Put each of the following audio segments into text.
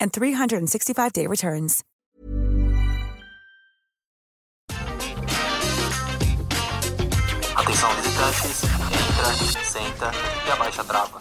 and 365-day returns. Atenção visitantes, entra, senta e abaixa a trava.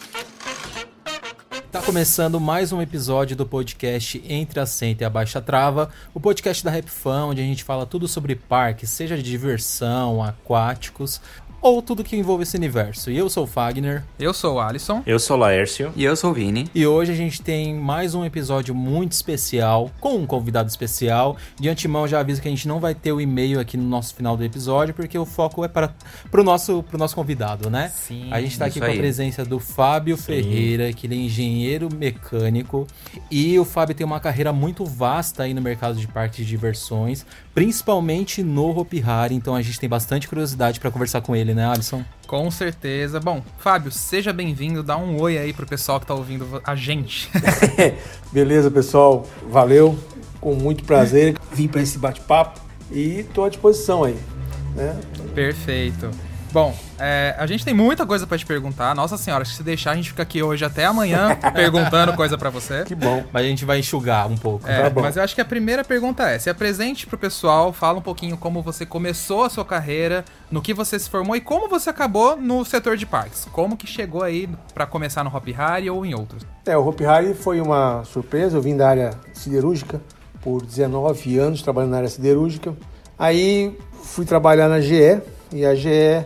Tá começando mais um episódio do podcast Entre a Senta e a Baixa Trava, o podcast da Rap Fan, onde a gente fala tudo sobre parques, seja de diversão, aquáticos, ou tudo que envolve esse universo. E eu sou o Fagner. Eu sou o Alisson. Eu sou o Laércio. E eu sou o Vini. E hoje a gente tem mais um episódio muito especial, com um convidado especial. De antemão já aviso que a gente não vai ter o e-mail aqui no nosso final do episódio, porque o foco é para pro nosso, pro nosso convidado, né? Sim. A gente tá aqui com aí. a presença do Fábio Ferreira, que ele é engenheiro mecânico. E o Fábio tem uma carreira muito vasta aí no mercado de parques de diversões, principalmente no Hopi Hari. Então a gente tem bastante curiosidade para conversar com ele, né, Alisson? Com certeza. Bom, Fábio, seja bem-vindo. Dá um oi aí pro pessoal que tá ouvindo a gente. Beleza, pessoal. Valeu. Com muito prazer. Vim para esse bate-papo e estou à disposição aí. Né? Perfeito. Bom, é, a gente tem muita coisa pra te perguntar. Nossa senhora, se deixar, a gente fica aqui hoje até amanhã perguntando coisa pra você. Que bom. Mas a gente vai enxugar um pouco. É, Tá bom. mas eu acho que a primeira pergunta é: se apresente pro pessoal, fala um pouquinho como você começou a sua carreira, no que você se formou e como você acabou no setor de parques. Como que chegou aí pra começar no Hop Hari ou em outros? É, o Hopi Hari foi uma surpresa. Eu vim da área siderúrgica por 19 anos trabalhando na área siderúrgica. Aí fui trabalhar na GE e a GE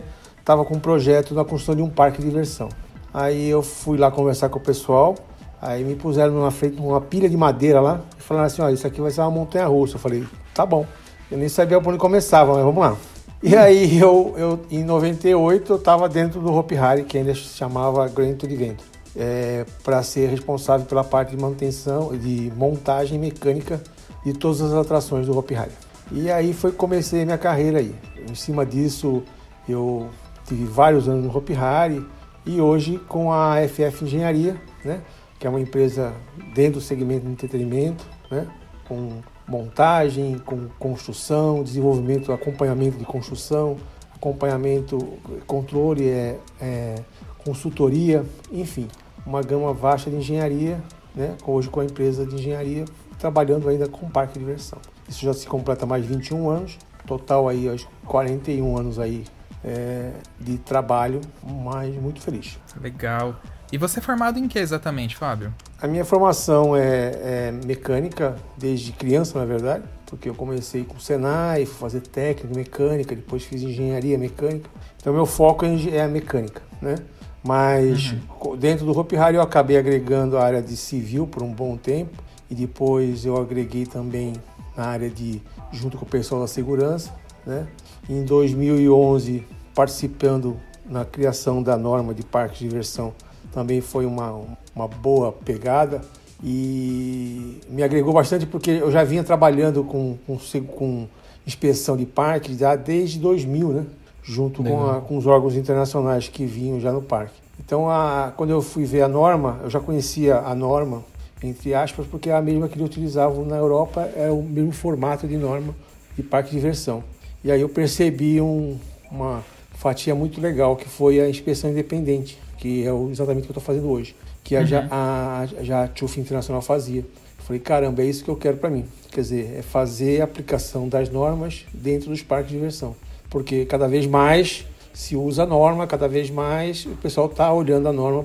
estava com um projeto na construção de um parque de diversão. Aí eu fui lá conversar com o pessoal. Aí me puseram numa frente uma pilha de madeira lá e falaram assim: olha, isso aqui vai ser uma montanha russa. Eu falei: tá bom. Eu nem sabia por onde começava, mas vamos lá. E aí eu, eu em 98 eu estava dentro do Hopi Hari, que ainda se chamava Grand Adventure, é, para ser responsável pela parte de manutenção, de montagem mecânica de todas as atrações do Hopi Hari. E aí foi que comecei minha carreira aí. Em cima disso eu tive vários anos no Hopi Hari e hoje com a FF Engenharia, né, que é uma empresa dentro do segmento de entretenimento, né, com montagem, com construção, desenvolvimento, acompanhamento de construção, acompanhamento, controle, é, é, consultoria, enfim, uma gama vasta de engenharia, né, hoje com a empresa de engenharia, trabalhando ainda com parque de diversão. Isso já se completa mais de 21 anos, total aí acho, 41 anos aí é, de trabalho, mas muito feliz. Legal. E você é formado em que exatamente, Fábio? A minha formação é, é mecânica desde criança, na verdade, porque eu comecei com o Senai, fui fazer técnica, mecânica, depois fiz engenharia mecânica. Então meu foco é a mecânica, né? Mas co- dentro do Hopi Hari eu acabei agregando a área de civil por um bom tempo e depois eu agreguei também na área de junto com o pessoal da segurança, né? Em 2011 participando na criação da norma de parques de diversão também foi uma, uma boa pegada e me agregou bastante porque eu já vinha trabalhando com, com, com inspeção de parques já desde 2000, né? junto com, a- com os órgãos internacionais que vinham já no parque. Então, a- quando eu fui ver a norma, eu já conhecia a norma entre aspas, porque é a mesma que eles utilizavam na Europa, é o mesmo formato de norma de parque de diversão. E aí eu percebi um, uma fatia muito legal, que foi a inspeção independente, que é exatamente o que eu estou fazendo hoje, que a, uhum. já, a, já a TUF Internacional fazia. Eu falei, caramba, é isso que eu quero para mim. Quer dizer, é fazer a aplicação das normas dentro dos parques de diversão. Porque cada vez mais se usa a norma, cada vez mais o pessoal está olhando a norma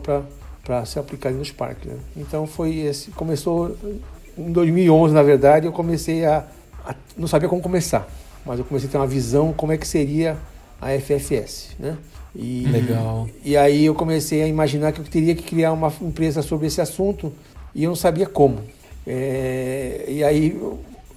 para ser aplicada nos parques. Né? Então foi esse, começou em 2011, na verdade, eu comecei a, a, não sabia como começar, mas eu comecei a ter uma visão como é que seria a FFS, né? E, Legal. E aí eu comecei a imaginar que eu teria que criar uma empresa sobre esse assunto e eu não sabia como. É, e aí,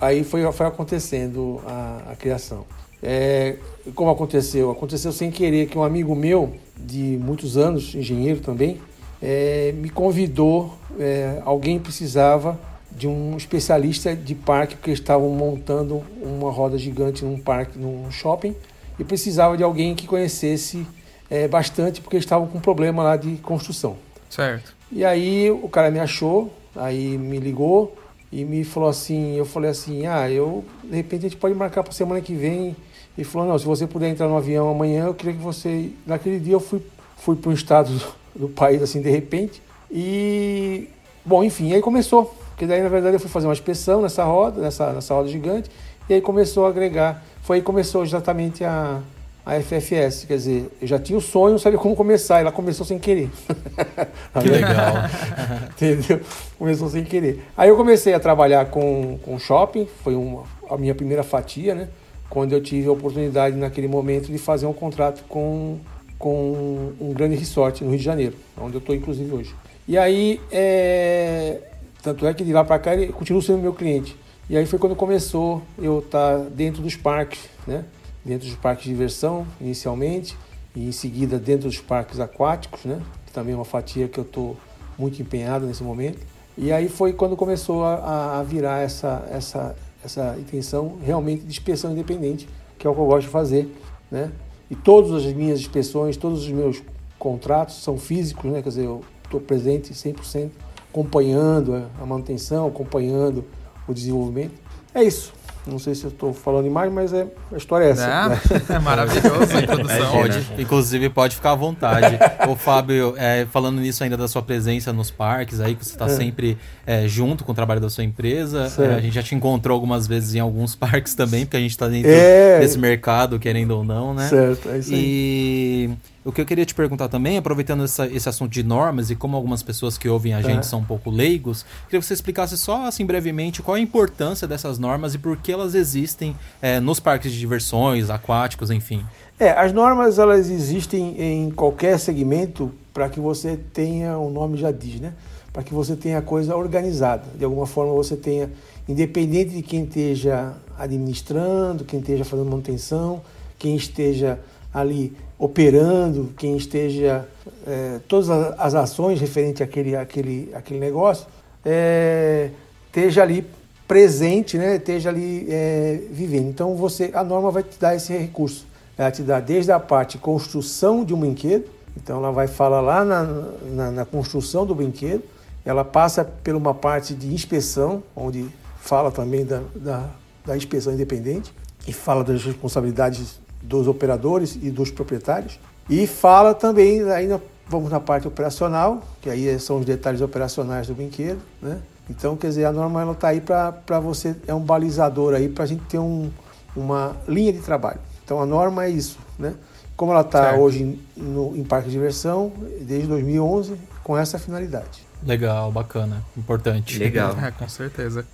aí foi, foi acontecendo a, a criação. É, como aconteceu? Aconteceu sem querer que um amigo meu, de muitos anos, engenheiro também, é, me convidou. É, alguém precisava de um especialista de parque, porque estavam montando uma roda gigante num parque, num shopping, e precisava de alguém que conhecesse é, bastante, porque estavam com um problema lá de construção. Certo. E aí o cara me achou, aí me ligou e me falou assim, eu falei assim, ah, eu de repente a gente pode marcar para semana que vem e falou, não, se você puder entrar no avião amanhã, eu queria que você. Naquele dia eu fui, fui para um estado do, do país, assim, de repente. E. Bom, enfim, aí começou. Porque daí, na verdade, eu fui fazer uma inspeção nessa roda, nessa, nessa roda gigante. E aí começou a agregar. Foi aí que começou exatamente a, a FFS. Quer dizer, eu já tinha o sonho, não sabia como começar. E ela começou sem querer. Que legal. Entendeu? Começou sem querer. Aí eu comecei a trabalhar com, com shopping. Foi uma, a minha primeira fatia, né? quando eu tive a oportunidade naquele momento de fazer um contrato com, com um grande resort no Rio de Janeiro, onde eu estou inclusive hoje. E aí, é... tanto é que de lá para cá ele continua sendo meu cliente. E aí foi quando começou eu estar tá dentro dos parques, né? Dentro dos parques de diversão, inicialmente, e em seguida dentro dos parques aquáticos, né? Que também é uma fatia que eu estou muito empenhado nesse momento. E aí foi quando começou a, a virar essa, essa, essa intenção realmente de inspeção independente, que é o que eu gosto de fazer, né? E todas as minhas inspeções, todos os meus contratos são físicos, né? Quer dizer, eu estou presente 100%, acompanhando a manutenção, acompanhando o desenvolvimento. É isso. Não sei se eu estou falando demais, mas é, a história é essa. É, né? é maravilhoso a introdução. Pode, inclusive, pode ficar à vontade. Ô, Fábio, é, falando nisso ainda da sua presença nos parques, aí que você está é. sempre é, junto com o trabalho da sua empresa. É, a gente já te encontrou algumas vezes em alguns parques também, porque a gente está dentro é. desse mercado, querendo ou não, né? Certo, é isso aí. E o que eu queria te perguntar também, aproveitando essa, esse assunto de normas e como algumas pessoas que ouvem a gente é. são um pouco leigos, queria que você explicasse só assim brevemente qual a importância dessas normas e por que elas existem é, nos parques de diversões, aquáticos, enfim. É, as normas elas existem em qualquer segmento para que você tenha, o nome já diz, né? Para que você tenha a coisa organizada. De alguma forma você tenha, independente de quem esteja administrando, quem esteja fazendo manutenção, quem esteja ali operando, quem esteja, é, todas as ações referentes àquele, àquele, àquele negócio, é, esteja ali presente, né, esteja ali é, vivendo. Então você, a norma vai te dar esse recurso. Ela te dá desde a parte construção de um brinquedo, então ela vai falar lá na, na, na construção do brinquedo, ela passa por uma parte de inspeção, onde fala também da, da, da inspeção independente e fala das responsabilidades dos operadores e dos proprietários. E fala também, aí vamos na parte operacional, que aí são os detalhes operacionais do brinquedo, né? Então, quer dizer, a norma ela está aí para você, é um balizador aí para a gente ter um, uma linha de trabalho. Então, a norma é isso, né? Como ela está hoje no, em parque de diversão, desde 2011, com essa finalidade. Legal, bacana, importante. Legal, é, com certeza.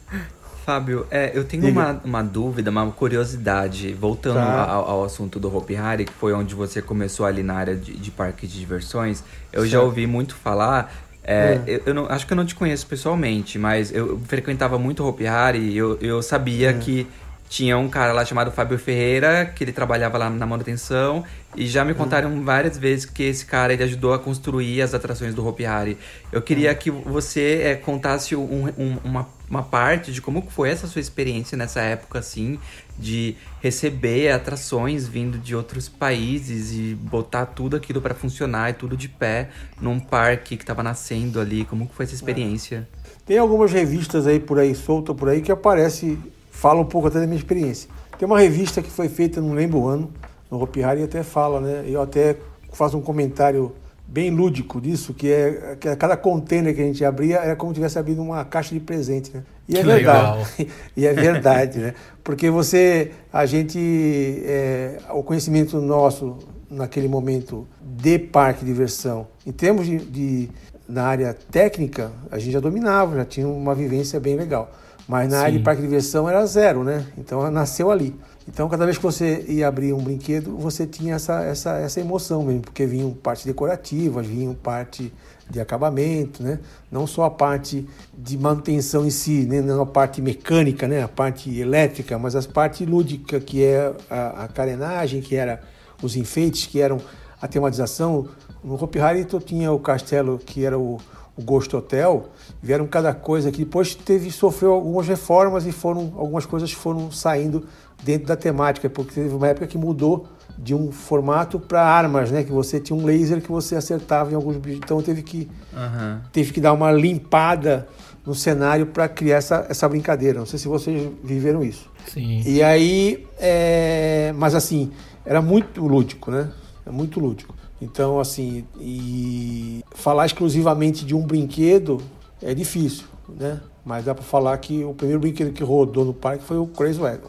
Fábio, é, eu tenho uma, uma dúvida, uma curiosidade, voltando tá. ao, ao, assunto do Hopi Hari, que foi onde você começou ali na área de, de parques de diversões. Eu certo. já ouvi muito falar. É, é. Eu, eu não, acho que eu não te conheço pessoalmente, mas eu frequentava muito o Hopi Hari e eu, eu sabia é. que tinha um cara lá chamado Fábio Ferreira, que ele trabalhava lá na manutenção, e já me hum. contaram uhum. várias vezes que esse cara ele ajudou a construir as atrações do Hopi Hari. Eu queria uhum. que você é, contasse um, um, uma, uma parte de como foi essa sua experiência nessa época, assim, de receber atrações vindo de outros países e botar tudo aquilo para funcionar e tudo de pé num parque que estava nascendo ali. Como foi essa experiência? Tem algumas revistas aí por aí, solta por aí, que aparece fala um pouco até da minha experiência. Tem uma revista que foi feita, não lembro o ano, no Hopi Hari até fala, né? Eu até faço um comentário bem lúdico disso, que é que cada container que a gente abria era como se tivesse abrindo uma caixa de presente, né? E é que verdade. E é verdade, né? Porque você, a gente, é, o conhecimento nosso naquele momento de parque de diversão, em termos de, de na área técnica, a gente já dominava, já tinha uma vivência bem legal. Mas na Sim. área de parque de diversão era zero, né? Então nasceu ali. Então cada vez que você ia abrir um brinquedo, você tinha essa, essa, essa emoção mesmo, porque vinham parte decorativas, vinham parte de acabamento, né? Não só a parte de manutenção em si, né? não a parte mecânica, né? A parte elétrica, mas as parte lúdica, que é a, a carenagem, que era os enfeites, que eram a tematização. No Hopi Hari tinha o castelo que era o o Ghost Hotel, vieram cada coisa que depois teve sofreu algumas reformas e foram algumas coisas foram saindo dentro da temática, porque teve uma época que mudou de um formato para armas, né? Que você tinha um laser que você acertava em alguns bichos, então teve que uhum. teve que dar uma limpada no cenário para criar essa, essa brincadeira. Não sei se vocês viveram isso. Sim. E aí, é... mas assim, era muito lúdico, né? É muito lúdico. Então, assim, e falar exclusivamente de um brinquedo é difícil, né? Mas dá para falar que o primeiro brinquedo que rodou no parque foi o Crazy Wagon.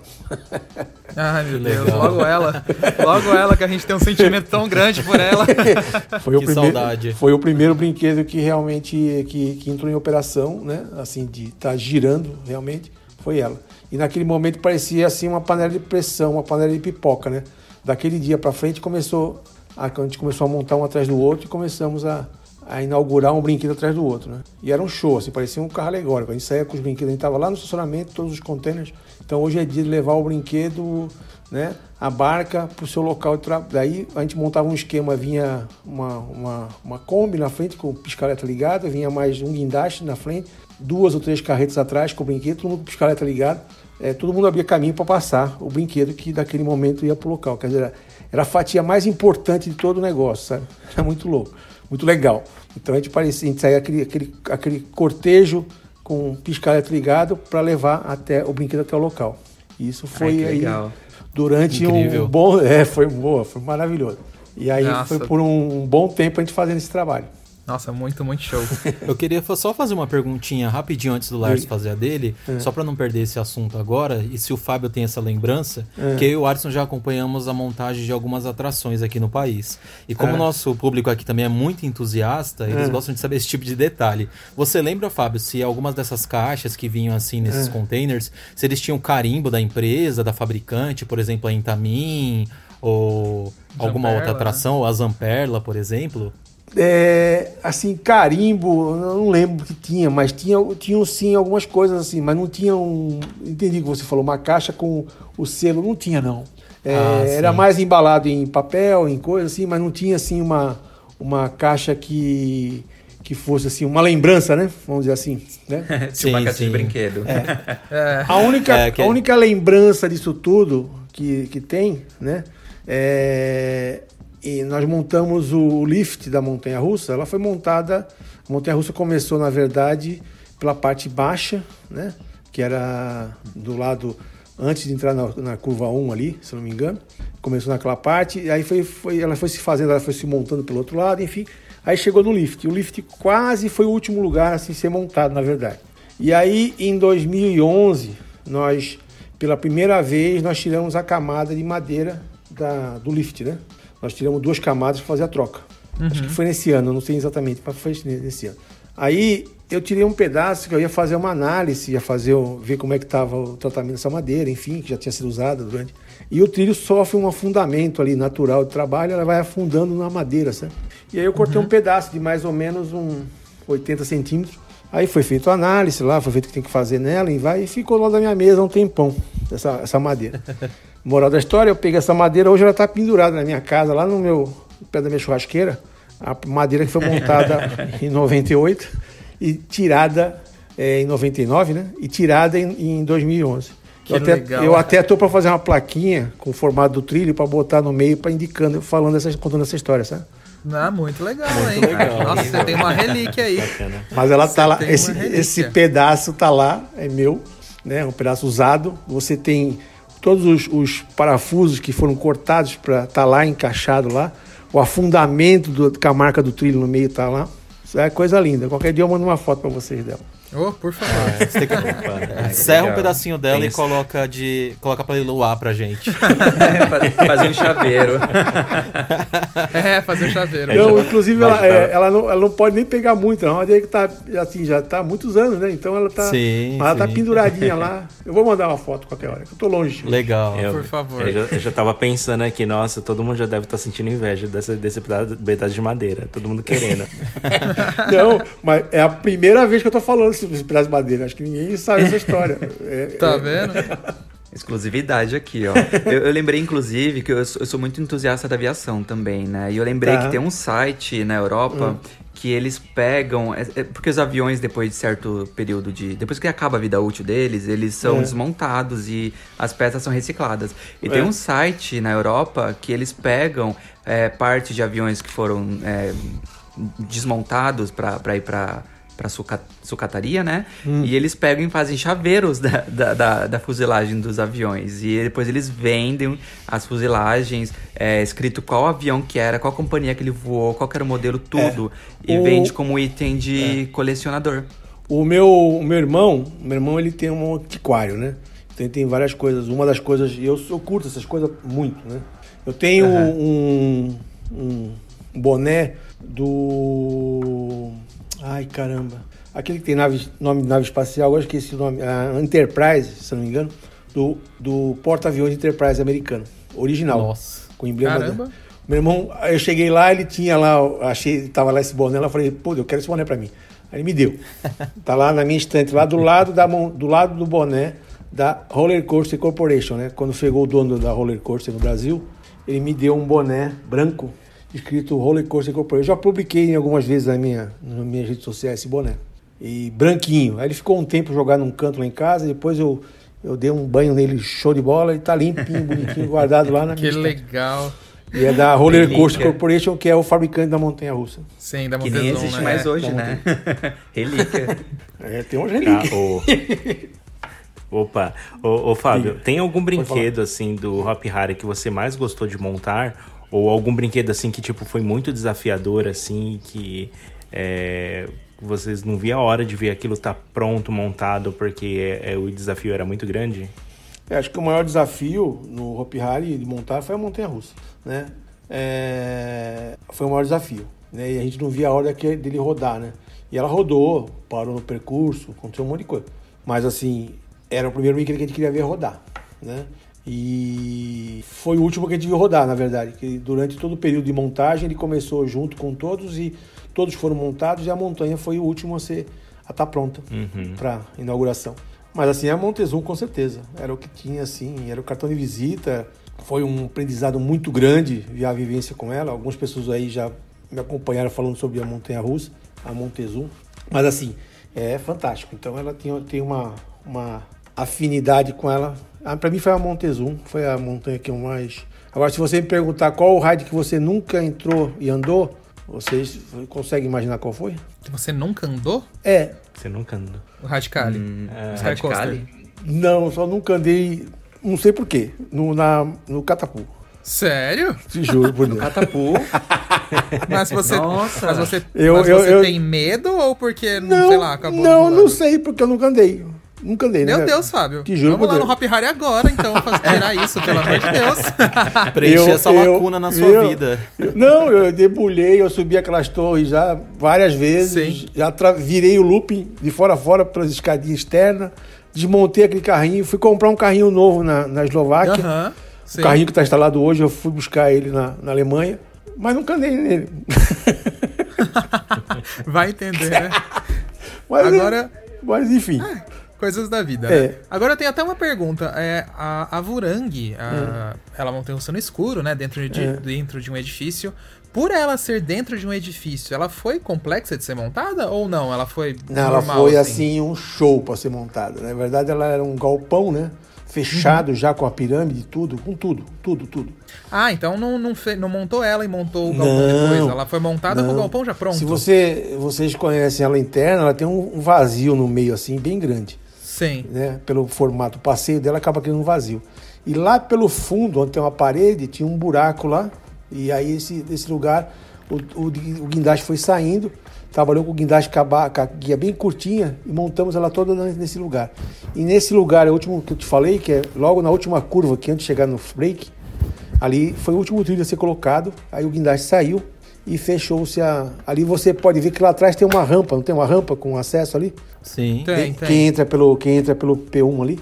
Ai, meu Deus, logo ela. Logo ela, que a gente tem um sentimento tão grande por ela. Foi o que primeiro, saudade. Foi o primeiro brinquedo que realmente que, que entrou em operação, né? Assim, de estar tá girando realmente, foi ela. E naquele momento parecia assim uma panela de pressão, uma panela de pipoca, né? Daquele dia para frente começou a gente começou a montar um atrás do outro e começamos a, a inaugurar um brinquedo atrás do outro, né? E era um show, assim, parecia um carro alegórico. A gente saía com os brinquedos, a gente estava lá no estacionamento, todos os containers. Então hoje é dia de levar o brinquedo, né? A barca para o seu local de trabalho. Daí a gente montava um esquema, vinha uma, uma, uma Kombi na frente com piscaleta ligada, vinha mais um guindaste na frente, duas ou três carretas atrás com o brinquedo, todo mundo com piscaleta ligada. É, todo mundo abria caminho para passar o brinquedo que daquele momento ia para o local. Quer dizer, era a fatia mais importante de todo o negócio, sabe? Era muito louco, muito legal. Então a gente parecia, a gente saía aquele, aquele, aquele cortejo com um pisca-alerta ligado para levar até o brinquedo até o local. Isso foi Ai, aí legal. durante Incrível. um bom, é, foi boa, foi maravilhoso. E aí Nossa. foi por um bom tempo a gente fazendo esse trabalho. Nossa, muito, muito show. eu queria só fazer uma perguntinha rapidinho antes do Lars fazer a dele, é. só para não perder esse assunto agora, e se o Fábio tem essa lembrança, é. que eu e o Arson já acompanhamos a montagem de algumas atrações aqui no país. E como é. o nosso público aqui também é muito entusiasta, eles é. gostam de saber esse tipo de detalhe. Você lembra, Fábio, se algumas dessas caixas que vinham assim nesses é. containers, se eles tinham carimbo da empresa, da fabricante, por exemplo, a Intamin, ou Zamperla, alguma outra atração, ou a Zamperla, por exemplo? É, assim, carimbo, não lembro que tinha, mas tinha, tinham sim algumas coisas assim, mas não tinha um. Entendi que você falou, uma caixa com o selo, não tinha não. É, ah, era mais embalado em papel, em coisa assim, mas não tinha assim uma, uma caixa que que fosse assim uma lembrança, né? Vamos dizer assim, né? sim, uma caixa de brinquedo. É. É. A única é, que... a única lembrança disso tudo que, que tem, né? É, e nós montamos o lift da montanha russa. Ela foi montada, a montanha russa começou na verdade pela parte baixa, né? Que era do lado antes de entrar na, na, curva 1 ali, se não me engano. Começou naquela parte, e aí foi, foi, ela foi se fazendo, ela foi se montando pelo outro lado, enfim. Aí chegou no lift. O lift quase foi o último lugar a assim, ser montado, na verdade. E aí, em 2011, nós, pela primeira vez, nós tiramos a camada de madeira da, do lift, né? Nós tiramos duas camadas para fazer a troca. Uhum. Acho que foi nesse ano, não sei exatamente, mas foi nesse ano. Aí eu tirei um pedaço que eu ia fazer uma análise, ia fazer ver como é que estava o tratamento dessa madeira, enfim, que já tinha sido usada durante. E o trilho sofre um afundamento ali natural de trabalho, ela vai afundando na madeira, sabe? E aí eu cortei uhum. um pedaço de mais ou menos um 80 centímetros. Aí foi feita a análise lá, foi feito o que tem que fazer nela e vai e ficou lá da minha mesa um tempão. essa, essa madeira. Moral da história, eu peguei essa madeira, hoje ela está pendurada na minha casa, lá no meu pé da minha churrasqueira. A madeira que foi montada em 98 e tirada é, em 99, né? E tirada em, em 2011. Que eu, até, legal. eu até tô para fazer uma plaquinha com o formato do trilho para botar no meio, para indicando, falando essa, contando essa história, sabe? Ah, muito legal, hein? Nossa, você tem uma relíquia aí. Mas ela tá lá, tem esse, uma relíquia. esse pedaço tá lá, é meu, né? Um pedaço usado. Você tem todos os, os parafusos que foram cortados para tá lá encaixado lá. O afundamento do, com a marca do trilho no meio tá lá. Isso é coisa linda. Qualquer dia eu mando uma foto para vocês dela. Ô, por favor. Você tem que... Serra um pedacinho dela e coloca de. coloca pra iluar pra gente. Fazer um chaveiro. É, fazer o chaveiro. Não, inclusive ela, é, ela, não, ela não pode nem pegar muito, não. A que tá, assim, já tá há muitos anos, né? Então ela tá, Sim, ela tá sim. penduradinha lá. Eu vou mandar uma foto qualquer hora, que eu tô longe. Legal. Eu, Por favor. Eu já, eu já tava pensando aqui, nossa, todo mundo já deve estar sentindo inveja dessa, desse pedaço, de madeira. Todo mundo querendo. Não, mas é a primeira vez que eu tô falando esse de madeira. Acho que ninguém sabe essa história. É- Tá é- vendo? Exclusividade aqui, ó. Eu, eu lembrei, inclusive, que eu sou, eu sou muito entusiasta da aviação também, né? E eu lembrei Tá. que tem um site na Europa que eles pegam. é- é porque os aviões, depois de certo período de. Depois que acaba a vida útil deles, eles são É. desmontados e as peças são recicladas. E É. tem um site na Europa que eles pegam é, parte de aviões que foram é, desmontados para ir para para suca, sucataria, né? E eles pegam e fazem chaveiros da, da, da, da fuselagem dos aviões. E depois eles vendem as fuzilagens, é, escrito qual avião que era, qual companhia que ele voou, qual que era o modelo, tudo. E O- vende como item de colecionador. O meu, o meu irmão, meu irmão, ele tem um antiquário, né? Então ele tem várias coisas. Uma das coisas, e eu, eu curto essas coisas muito, né? Eu tenho um, um boné do. Ai, caramba. Aquele que tem nave, nome de nave espacial, agora eu esqueci o nome. A Enterprise, se não me engano. Do, do porta-aviões Enterprise americano. Original. Nossa. Com emblema. Caramba. da- Meu irmão, eu cheguei lá, ele tinha lá, achei, tava lá esse boné, eu falei, pô, eu quero esse boné pra mim. Aí ele me deu. Tá lá na minha estante, lá do lado da mão, do lado do boné da Roller Coaster Corporation, né? Quando chegou o dono da Roller Coaster no Brasil, ele me deu um boné branco escrito Roller Coaster Corporation. Eu já publiquei algumas vezes na minha, nas minhas redes sociais esse boné. E branquinho. Aí ele ficou um tempo jogado num canto lá em casa, depois eu eu dei um banho nele show de bola e tá limpinho, bonitinho, guardado lá na Que minha legal. E é da Roller. Coaster Corporation, que é o fabricante da montanha russa. Sim, da Que nem existe né? mais É. hoje, né? Relíquia. É, tem uma Ah, relíquia. ô. Opa, ô, ô Fábio, tem algum brinquedo assim do Hop Harry que você mais gostou de montar? Ou algum brinquedo assim que tipo foi muito desafiador assim que é, vocês não viam a hora de ver aquilo tá pronto, montado porque é, é, o desafio era muito grande? É, acho que o maior desafio no Hopi Hari de montar foi a montanha russa, né? É, foi o maior desafio, né? E a gente não via a hora dele rodar, né? E ela rodou, parou no percurso, aconteceu um monte de coisa. Mas assim, era o primeiro brinquedo que a gente queria ver rodar, né? E foi o último que a gente viu rodar, na verdade. Que durante todo o período de montagem ele começou junto com todos e todos foram montados e a montanha foi o último a ser a estar pronta para inauguração. Mas assim, a Montezum com certeza era o que tinha assim, era o cartão de visita. Foi um aprendizado muito grande a vivência com ela. Algumas pessoas aí já me acompanharam falando sobre a montanha russa, a Montezum. Mas assim, é fantástico. Então ela tem, tem uma, uma afinidade com ela. Ah, para mim foi a Montezum, foi a montanha que eu mais. Agora, se você me perguntar qual o ride que você nunca entrou e andou, vocês conseguem imaginar qual foi? Você nunca andou? É, Você nunca andou. O Radicali. é, Sky Coaster. Radicali? não, só nunca andei, não sei porquê, no, na, no Catapu. Sério? Te juro por Deus. Catapu. Mas você, Nossa. mas você, Eu- mas eu- você eu- tem medo ou porque, não, sei lá, acabou não, não sei, porque eu nunca andei. Nunca andei, Meu né? Deus, Fábio. Te juro Vamos lá Deus. no Hop Harry agora, então, pra tirar isso, pelo amor de Deus. Preencher Eu- essa eu- lacuna na sua eu- vida. Não, eu debulhei, eu subi aquelas torres já várias vezes. Sim. Já tra- virei o looping de fora a fora pelas escadinhas externas. Desmontei aquele carrinho, fui comprar um carrinho novo na, na Eslováquia. Aham. O carrinho que está instalado hoje, eu fui buscar ele na, na Alemanha, mas nunca andei nele. Vai entender, né? Mas, Agora- Mas enfim. Coisas da vida, né? É. Agora eu tenho até uma pergunta. É, a, a Vurang, a- ela mantém o no escuro, né? Dentro de, É. dentro de um edifício. Por ela ser dentro de um edifício, ela foi complexa de ser montada ou não? Ela foi Não, ela foi assim um show para ser montada. Na verdade, ela era um galpão, né? Fechado Uhum. já com a pirâmide, tudo, com tudo, tudo, tudo. Ah, então não, não, fe- não montou ela e montou o galpão Não, depois. Ela foi montada com o não. galpão já pronto. Se você, vocês conhecem ela interna, ela tem um vazio no meio assim, bem grande. Sim. né? Pelo formato, passeio dela acaba criando um vazio. E lá pelo fundo, onde tem uma parede, tinha um buraco lá. E aí esse, esse lugar, o, o, o guindaste foi saindo, trabalhou com o guindaste com a, com a guia bem curtinha e montamos ela toda nesse lugar. E nesse lugar, é o último que eu te falei, que é logo na última curva, que antes de chegar no break, ali foi o último trilho a ser colocado. Aí o guindaste saiu e fechou-se a. Ali você pode ver que lá atrás tem uma rampa, não tem uma rampa com acesso ali? Sim. Tem, quem, tem. entra pelo quem entra pelo P1 ali.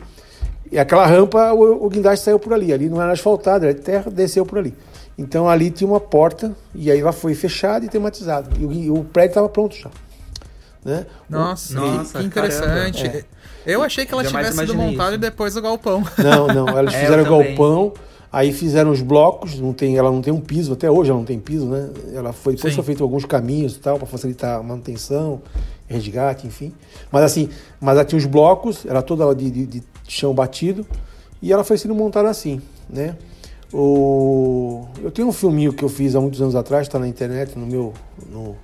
E aquela rampa, o, o guindaste saiu por ali. Ali não era asfaltado, era de terra, desceu por ali. Então ali tinha uma porta e aí ela foi fechada e tematizada. E o, o prédio estava pronto já. Né? Nossa, Nossa, que interessante. caramba. Eu achei que ela Jamais tivesse sido montada e depois o galpão. Não, não, elas É, fizeram eu o também. Aí fizeram os blocos, não tem, ela não tem um piso, até hoje ela não tem piso, né? Ela foi, depois Sim. foi feito alguns caminhos e tal, para facilitar a manutenção, resgate, enfim. Mas assim, mas ela tinha os blocos, era toda de, de- de chão batido, e ela foi sendo montada assim, né? O... Eu tenho um filminho que eu fiz há muitos anos atrás, está na internet, no meu no,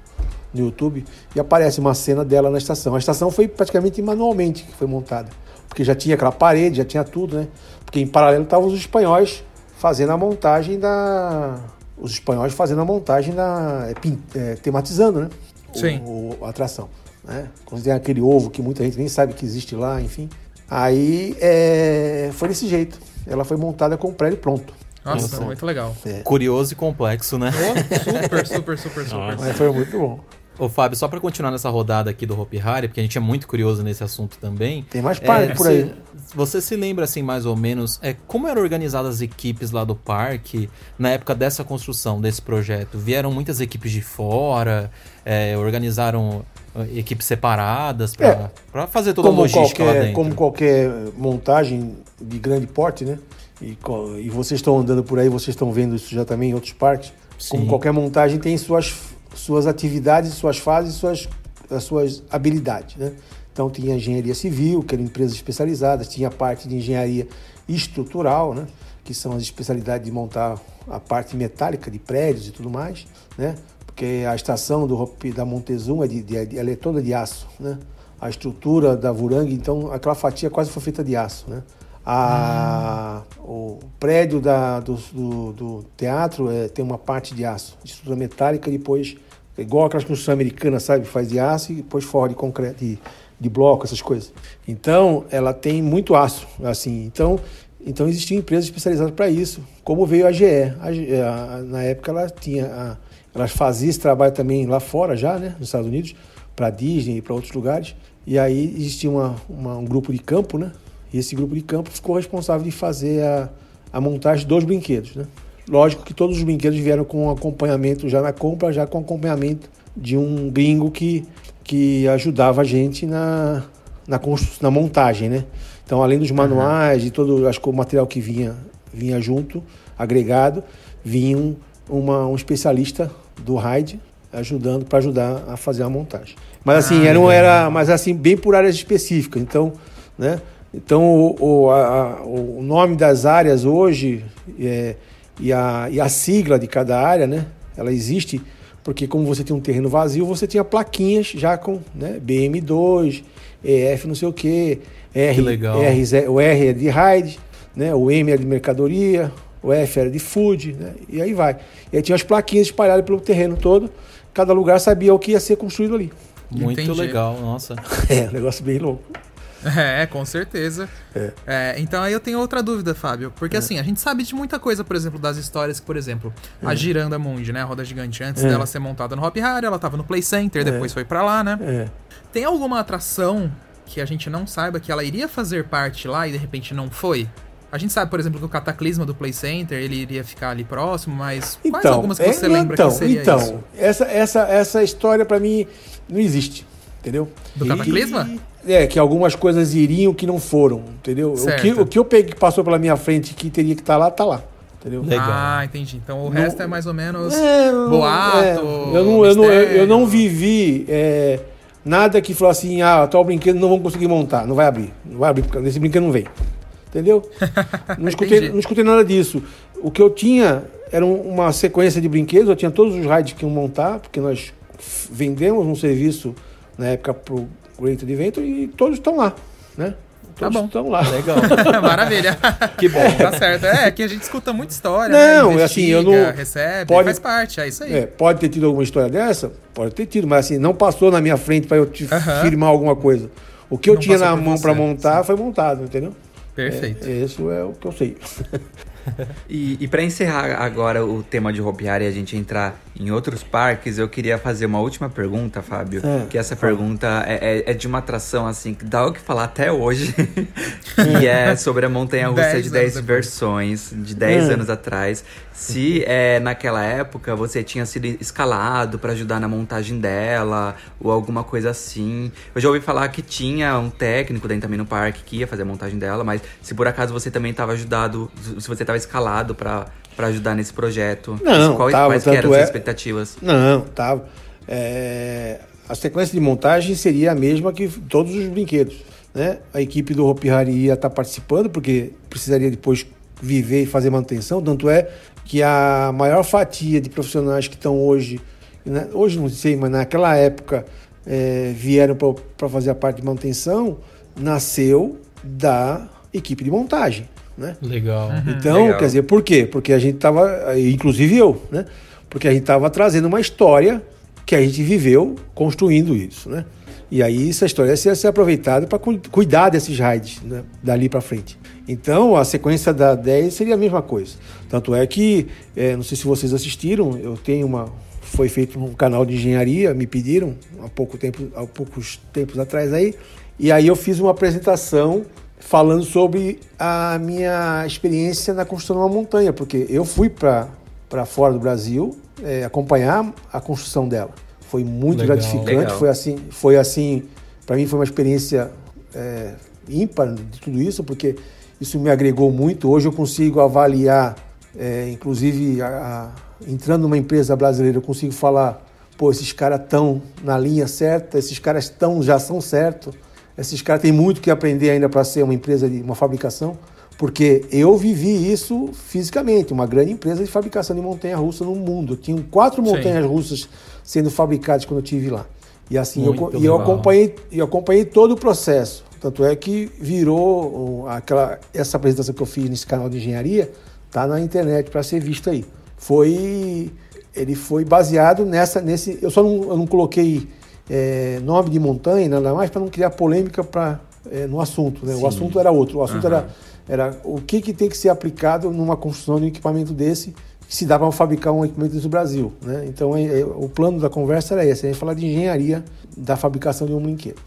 no YouTube, e aparece uma cena dela na estação. A estação foi praticamente manualmente que foi montada, porque já tinha aquela parede, já tinha tudo, né? Porque em paralelo estavam os espanhóis fazendo a montagem da. Os espanhóis fazendo a montagem da. é, é, tematizando, né? O- Sim. o- a atração. Né? Quando tem aquele ovo que muita gente nem sabe que existe lá, enfim. Aí é, foi desse jeito. Ela foi montada com o prédio pronto. Nossa, Pronto. muito legal. É. Curioso e complexo, né? Oh, super, super, super, super. Nossa. Mas foi muito bom. Ô, Fábio, só pra continuar nessa rodada aqui do Hopi Hari, porque a gente é muito curioso nesse assunto também. Tem mais parque por você, aí. Você se lembra, assim, mais ou menos, é, como eram organizadas as equipes lá do parque na época dessa construção, desse projeto? Vieram muitas equipes de fora, é, organizaram eh, equipes separadas pra, É. fazer toda a como logística lá qualquer, dentro. como qualquer montagem de grande porte, né? E, e vocês estão andando por aí, vocês estão vendo isso já também em outros parques. Como Sim. qualquer montagem tem suas, suas atividades, suas fases, suas, as suas habilidades, né? Então tinha engenharia civil, que eram empresas especializadas, tinha a parte de engenharia estrutural, né? Que são as especialidades de montar a parte metálica de prédios e tudo mais, né? Porque a estação do, da Montezuma é, de, de- ela é toda de aço, né? A estrutura da Vurang, então aquela fatia quase foi feita de aço, né? A, O prédio da, do, do, do teatro é, tem uma parte de aço, de estrutura metálica, depois, igual aquelas construções americanas, sabe? Faz de aço e depois forra de concreto, de, de bloco, essas coisas. Então, ela tem muito aço, assim. Então, então existiam empresas especializadas para isso, como veio a GE. A a- na época ela tinha, a, elas faziam esse trabalho também lá fora já, né, nos Estados Unidos, para Disney e para outros lugares. E aí existia uma, uma- um grupo de campo, né? E esse grupo de campo ficou responsável de fazer a, a montagem dos brinquedos, né? Lógico que todos os brinquedos vieram com acompanhamento já na compra, já com acompanhamento de um gringo que, que ajudava a gente na, na, constru- na montagem, né? Então, além dos manuais e todo acho que o material que vinha, vinha junto, agregado, vinha um, uma, um especialista do RAID ajudando para ajudar a fazer a montagem. Mas assim, era, um- era mas assim bem por áreas específicas. Então, né? Então o, o, a- o nome das áreas hoje é, e, a, e a sigla de cada área, né? Ela existe porque como você tem um terreno vazio, você tinha plaquinhas já com né, BM2, EF não sei o quê, R, Que legal. R, o R é de RAID, né? o M é de mercadoria, o F era de food, né? e aí vai. E aí tinha as plaquinhas espalhadas pelo terreno todo, cada lugar sabia o que ia ser construído ali. Muito Entendi. legal, nossa. É, um negócio bem louco. É, com certeza. É, então aí eu tenho outra dúvida, Fábio. Porque assim, a gente sabe de muita coisa, por exemplo, das histórias que, por exemplo, a Giranda Mundi, né? A roda gigante, antes É. dela ser montada no Hop Harry, ela tava no Play Center, depois foi pra lá, né? É. Tem alguma atração que a gente não saiba que ela iria fazer parte lá e de repente não foi? A gente sabe, por exemplo, que o Cataclisma do Play Center, ele iria ficar ali próximo, mas quais algumas que é, você lembra então, que seria então, isso? Essa, essa, essa história pra mim não existe, entendeu? Do Cataclisma? É, que algumas coisas iriam que não foram, entendeu? O que, o que eu peguei que passou pela minha frente que teria que estar tá lá, tá lá. Entendeu? Legal. Ah, entendi. Então o resto é mais ou menos é, boato. É, eu, não, eu, não, eu, eu, não vivi é, nada que falou assim: ah, tal brinquedo não vão conseguir montar, não vai abrir. Não vai abrir, porque esse brinquedo não vem. Entendeu? Não escutei, não escutei nada disso. O que eu tinha era uma sequência de brinquedos, eu tinha todos os raids que iam montar, porque nós vendemos um serviço na época para o Great Adventure e todos estão lá, né? Tá Todos tá bom. estão lá. Legal. Maravilha. Que bom. Tá certo. É, que a gente escuta muita história. Não, né? assim, eu não. Recebe, pode, faz parte, é isso aí. É, pode ter tido alguma história dessa? Pode ter tido, mas assim, não passou na minha frente para eu te uh -huh. firmar alguma coisa. O que eu não tinha na mão para montar sim. foi montado, entendeu? Perfeito. É, isso é o que eu sei. e, e para encerrar agora o tema de roupiar e a gente entrar em outros parques, eu queria fazer uma última pergunta, Fábio. É, que essa pergunta é, é, é, de uma atração assim que dá o que falar até hoje. e é sobre a montanha russa de 10 versões, de 10 é. anos atrás. Se é, naquela época você tinha sido escalado para ajudar na montagem dela, ou alguma coisa assim. Eu já ouvi falar que tinha um técnico dentro também no parque que ia fazer a montagem dela, mas se por acaso você também estava ajudado, se você estava escalado para ajudar nesse projeto? Não, quais, tava, quais eram é... as expectativas? Não, tava. É... A sequência de montagem seria a mesma que todos os brinquedos. Né? A equipe do Hopi Hari ia estar tá participando, porque precisaria depois viver e fazer manutenção. Tanto é que a maior fatia de profissionais que estão hoje, né? hoje não sei, mas naquela época é, vieram para fazer a parte de manutenção, nasceu da equipe de montagem. Né? Legal. Uhum. Então, Legal. quer dizer, por quê? Porque a gente estava, inclusive eu, né? Porque a gente estava trazendo uma história que a gente viveu construindo isso, né? E aí essa história ia ser aproveitada para cuidar desses raids né? dali para frente. Então a sequência da 10 seria a mesma coisa. Tanto é que, é, não sei se vocês assistiram, eu tenho uma. Foi feito um canal de engenharia, me pediram há pouco tempo, há poucos tempos atrás aí. E aí eu fiz uma apresentação falando sobre a minha experiência na construção de uma montanha, porque eu fui para fora do Brasil é, acompanhar a construção dela. Foi muito legal, gratificante, legal. foi assim, foi assim, para mim foi uma experiência é, ímpar de tudo isso, porque isso me agregou muito. Hoje eu consigo avaliar, é, inclusive a, a, entrando numa empresa brasileira, eu consigo falar, pô, esses caras estão na linha certa, esses caras estão já são certos esses caras têm muito que aprender ainda para ser uma empresa de uma fabricação, porque eu vivi isso fisicamente, uma grande empresa de fabricação de montanha-russa no mundo. Tinham quatro montanhas-russas sendo fabricadas quando eu tive lá. E assim, eu, e eu acompanhei, eu acompanhei todo o processo. Tanto é que virou aquela essa apresentação que eu fiz nesse canal de engenharia, tá na internet para ser visto aí. Foi ele foi baseado nessa nesse, eu só não, eu não coloquei é, nome de montanha, nada mais, para não criar polêmica pra, é, no assunto. Né? O assunto era outro. O assunto uhum. era, era o que, que tem que ser aplicado numa construção de um equipamento desse que se dá para fabricar um equipamento desse no Brasil. Né? Então, é, é, o plano da conversa era esse, a gente falar de engenharia da fabricação de um brinquedo.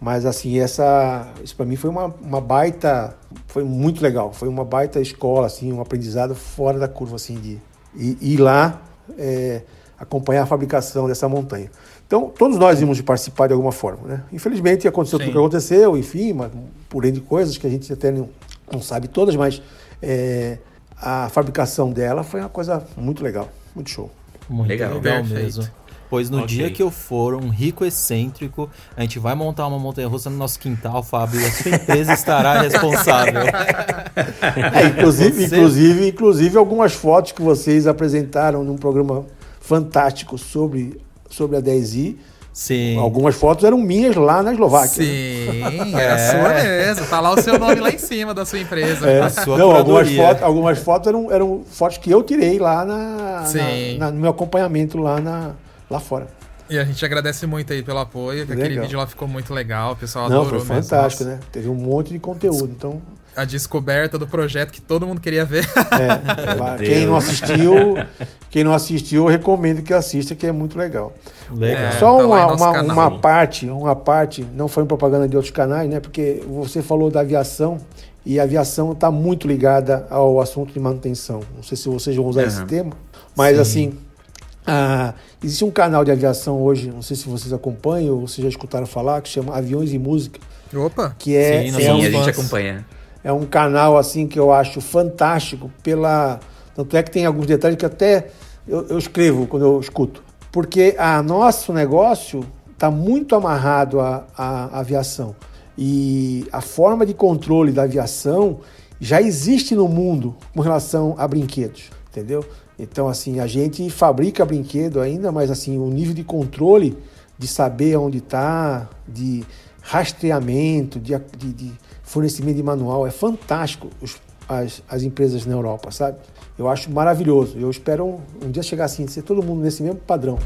Mas, assim, essa, isso para mim foi uma, uma baita, foi muito legal, foi uma baita escola, assim, um aprendizado fora da curva, assim, de ir, ir lá é, acompanhar a fabricação dessa montanha. Então, todos nós íamos participar de alguma forma. Né? Infelizmente, aconteceu Sim. tudo o que aconteceu, enfim, mas, por de coisas que a gente até não, não sabe todas, mas é, a fabricação dela foi uma coisa muito legal, muito show. Muito legal, legal mesmo. Pois no okay. dia que eu for um rico excêntrico, a gente vai montar uma montanha russa no nosso quintal, Fábio, e a sua empresa estará responsável. É, inclusive, Você... inclusive, inclusive algumas fotos que vocês apresentaram num programa fantástico sobre sobre a 10i. Sim. Algumas fotos eram minhas lá na Eslováquia. Sim, é, é sua mesmo. Tá lá o seu nome lá em cima da sua empresa. É. Sua Não, algumas fotos, algumas fotos eram, eram fotos que eu tirei lá na, na, na, no meu acompanhamento lá, na, lá fora. E a gente agradece muito aí pelo apoio, que aquele vídeo lá ficou muito legal, o pessoal adorou Não, foi fantástico, mesmo. né? Teve um monte de conteúdo, então a descoberta do projeto que todo mundo queria ver. É, quem não assistiu, quem não assistiu, eu recomendo que assista, que é muito legal. legal. É, Só tá uma, uma, uma, parte, uma parte, não foi propaganda de outros canais, né? Porque você falou da aviação e a aviação está muito ligada ao assunto de manutenção. Não sei se vocês vão usar uhum. esse termo, mas Sim. assim, Ah, existe um canal de aviação hoje, não sei se vocês acompanham ou vocês já escutaram falar, que chama Aviões e Música. Opa! Que é, sim, é um, um, a gente acompanha. É um canal assim que eu acho fantástico pela. Tanto é que tem alguns detalhes que até eu, eu escrevo quando eu escuto. Porque a nosso negócio está muito amarrado à, à aviação. E a forma de controle da aviação já existe no mundo com relação a brinquedos, entendeu? Então, assim, a gente fabrica brinquedo ainda, mas assim, o nível de controle, de saber onde está, de rastreamento, de, de, de, fornecimento de manual, é fantástico os, as, as empresas na Europa, sabe? Eu acho maravilhoso. Eu espero um, um dia chegar assim, ser todo mundo nesse mesmo padrão.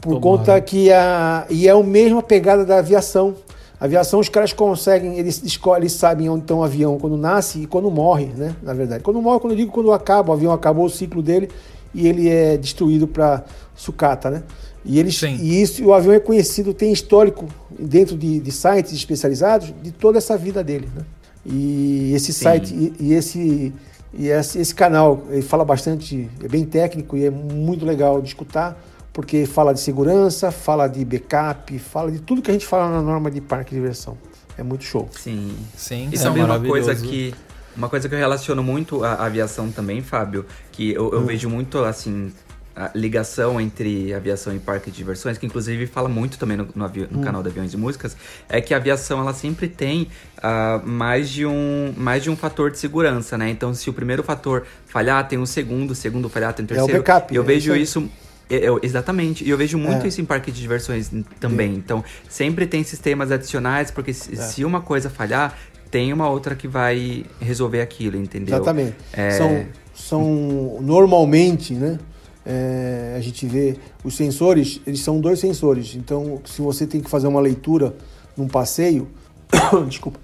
Por Tomara. conta que a. E é a mesma pegada da aviação. A aviação, os caras conseguem, eles escolhem, eles sabem onde está o um avião quando nasce e quando morre, né? Na verdade. Quando morre, quando eu digo quando acaba, o avião acabou o ciclo dele e ele é destruído para sucata, né? E, eles, e isso, o avião é conhecido, tem histórico dentro de, de sites especializados de toda essa vida dele, né? E esse Sim. site e, e, esse e esse, esse canal ele fala bastante, é bem técnico e é muito legal de escutar porque fala de segurança, fala de backup, fala de tudo que a gente fala na norma de parque de diversão. É muito show. Sim. Sim. Isso é, é uma coisa que uma coisa que eu relaciono muito à aviação também, Fábio, que eu, eu hum. vejo muito assim a ligação entre aviação e parque de diversões, que inclusive fala muito também no, no, avi- no hum. canal de Aviões e Músicas, é que a aviação ela sempre tem uh, mais, de um, mais de um fator de segurança, né? Então, se o primeiro fator falhar, tem um segundo, o segundo falhar, tem um terceiro. É o backup. Eu vejo isso eu, exatamente. E eu vejo muito é. isso em parque de diversões também. Sim. Então, sempre tem sistemas adicionais, porque se, é. se, uma coisa falhar, tem uma outra que vai resolver aquilo, entendeu? Exatamente. É... São, são normalmente, né? É, a gente vê os sensores, eles são dois sensores. Então, se você tem que fazer uma leitura num passeio, desculpa,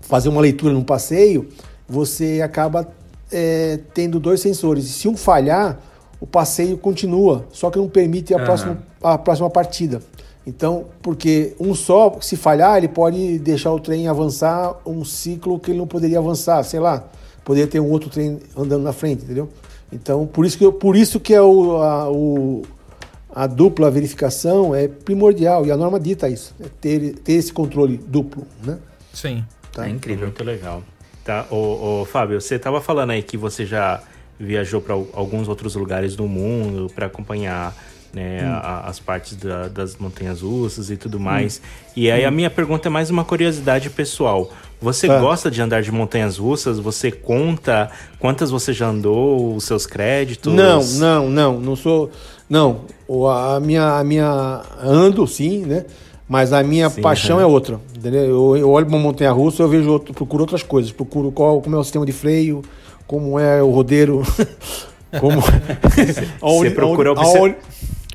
fazer uma leitura num passeio, você acaba é, tendo dois sensores. E se um falhar, o passeio continua, só que não permite a, uhum. próxima, a próxima partida. Então, porque um só, se falhar, ele pode deixar o trem avançar um ciclo que ele não poderia avançar, sei lá, poderia ter um outro trem andando na frente, entendeu? Então, por isso que, por isso que é o, a, o, a dupla verificação é primordial, e a norma dita isso, é ter, ter esse controle duplo, né? Sim. Tá? É incrível. Muito legal. Tá, ô, ô Fábio, você estava falando aí que você já viajou para alguns outros lugares do mundo para acompanhar né, hum. a, as partes da, das montanhas russas e tudo mais. Hum. E aí hum. a minha pergunta é mais uma curiosidade pessoal. Você tá. gosta de andar de montanhas russas? Você conta quantas você já andou, os seus créditos? Não, não, não, não sou. Não, a minha, a minha ando sim, né? Mas a minha sim, paixão é. é outra, entendeu? Eu, eu olho para uma montanha russa, eu vejo outro, procuro outras coisas, procuro qual, como é o sistema de freio, como é o rodeiro, como você procura aonde,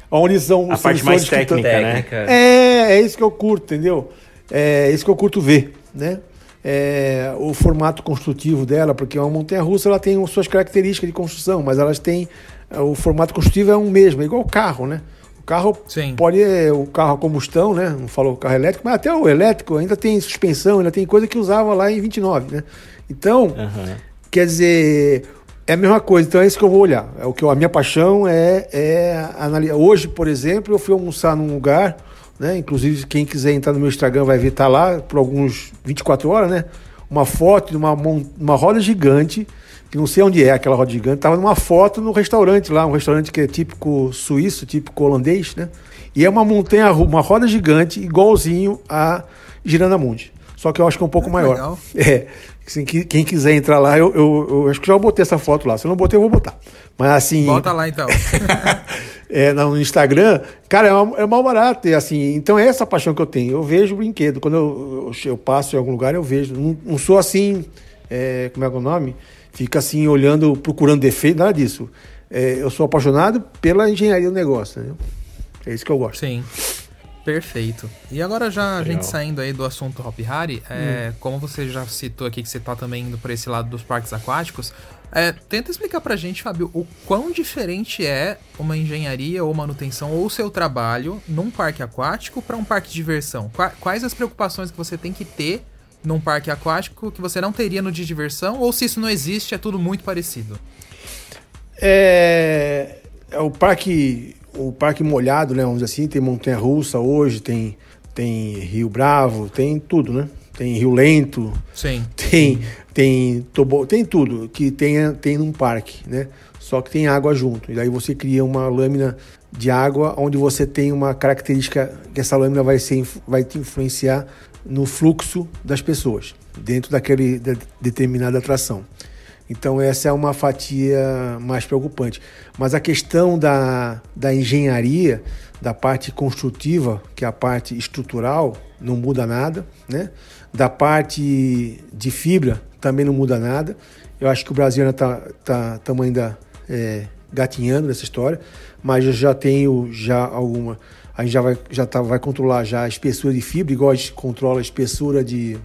aonde são a parte mais técnica, né? É, é isso que eu curto, entendeu? É isso que eu curto ver, né? É, o formato construtivo dela, porque uma montanha-russa ela tem suas características de construção, mas elas têm o formato construtivo é um mesmo, é igual o carro, né? O carro Sim. pode é, o carro a combustão, né? Não falou carro elétrico, mas até o elétrico ainda tem suspensão, ainda tem coisa que usava lá em 29, né? Então, uhum. Quer dizer, é a mesma coisa, então é isso que eu vou olhar. É o que eu, a minha paixão é, é analisar. Hoje, por exemplo, eu fui almoçar num lugar, né? Inclusive, quem quiser entrar no meu Instagram vai ver, tá lá por alguns 24 horas, né? Uma foto de uma, uma roda gigante, que não sei onde é aquela roda gigante, tava numa foto no restaurante lá, um restaurante que é típico suíço, típico holandês, né? E é uma montanha, uma roda gigante, igualzinho a Giranamundi. Só que eu acho que é um pouco é maior. Legal. É. Assim, quem quiser entrar lá, eu, eu, eu, acho que já botei essa foto lá. Se eu não botei, eu vou botar. Mas assim. Bota lá então. é, no Instagram, cara, é, é mal barato. E, assim, então é essa paixão que eu tenho. Eu vejo brinquedo. Quando eu, eu, eu passo em algum lugar, eu vejo. Não, não sou assim. É, como é que é o nome? Fica assim, olhando, procurando defeito, nada disso. É, eu sou apaixonado pela engenharia do negócio. Né? É isso que eu gosto. Sim. Perfeito. E agora já Legal. a gente saindo aí do assunto Hop Harry, é, hum. como você já citou aqui que você tá também indo para esse lado dos parques aquáticos, é, tenta explicar pra gente, Fábio, o quão diferente é uma engenharia ou manutenção ou o seu trabalho num parque aquático para um parque de diversão. Quais as preocupações que você tem que ter num parque aquático que você não teria no de diversão ou se isso não existe, é tudo muito parecido? É, é o parque o parque molhado, né? Vamos dizer assim, tem montanha russa hoje, tem, tem Rio Bravo, tem tudo, né? Tem Rio Lento. Sim. Tem, tem, tobo, tem tudo que tem, tem num parque, né? Só que tem água junto. E daí você cria uma lâmina de água onde você tem uma característica que essa lâmina vai, ser, vai te influenciar no fluxo das pessoas dentro daquele de, determinada atração. Então essa é uma fatia mais preocupante. Mas a questão da, da engenharia, da parte construtiva, que é a parte estrutural, não muda nada, né? Da parte de fibra também não muda nada. Eu acho que o Brasil ainda está tá, tá ainda é, gatinhando nessa história, mas eu já tenho já alguma. A gente já vai, já tá, vai controlar já a espessura de fibra, igual a gente controla a espessura de,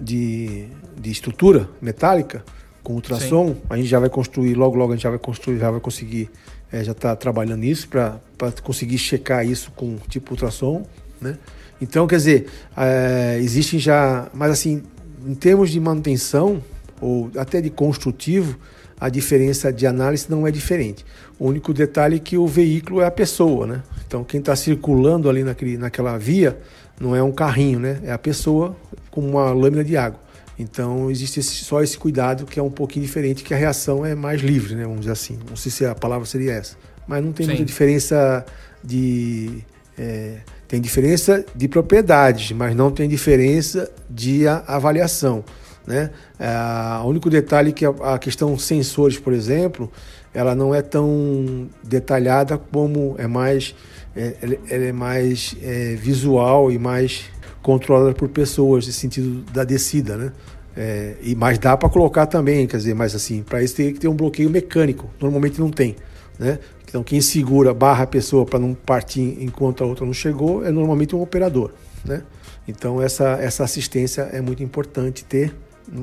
de, de estrutura metálica com ultrassom. Sim. A gente já vai construir, logo, logo a gente já vai construir, já vai conseguir, é, já está trabalhando nisso para conseguir checar isso com tipo ultrassom, né? Então, quer dizer, é, existem já, mas assim, em termos de manutenção ou até de construtivo, a diferença de análise não é diferente. O único detalhe é que o veículo é a pessoa, né? Então, quem está circulando ali naquele, naquela via não é um carrinho, né? É a pessoa com uma lâmina de água. Então, existe esse, só esse cuidado que é um pouquinho diferente, que a reação é mais livre, né? Vamos dizer assim. Não sei se a palavra seria essa. Mas não tem Sim. muita diferença de... É, tem diferença de propriedades, mas não tem diferença de avaliação. Né? É, o único detalhe é que a questão sensores, por exemplo, ela não é tão detalhada como é mais, é, ela é mais é, visual e mais controlada por pessoas, no sentido da descida, né? É, e mas dá para colocar também, quer dizer, mas assim, para isso tem que ter um bloqueio mecânico. Normalmente não tem, né? Então quem segura, barra a pessoa para não partir enquanto a outra não chegou, é normalmente um operador, né? Então essa essa assistência é muito importante ter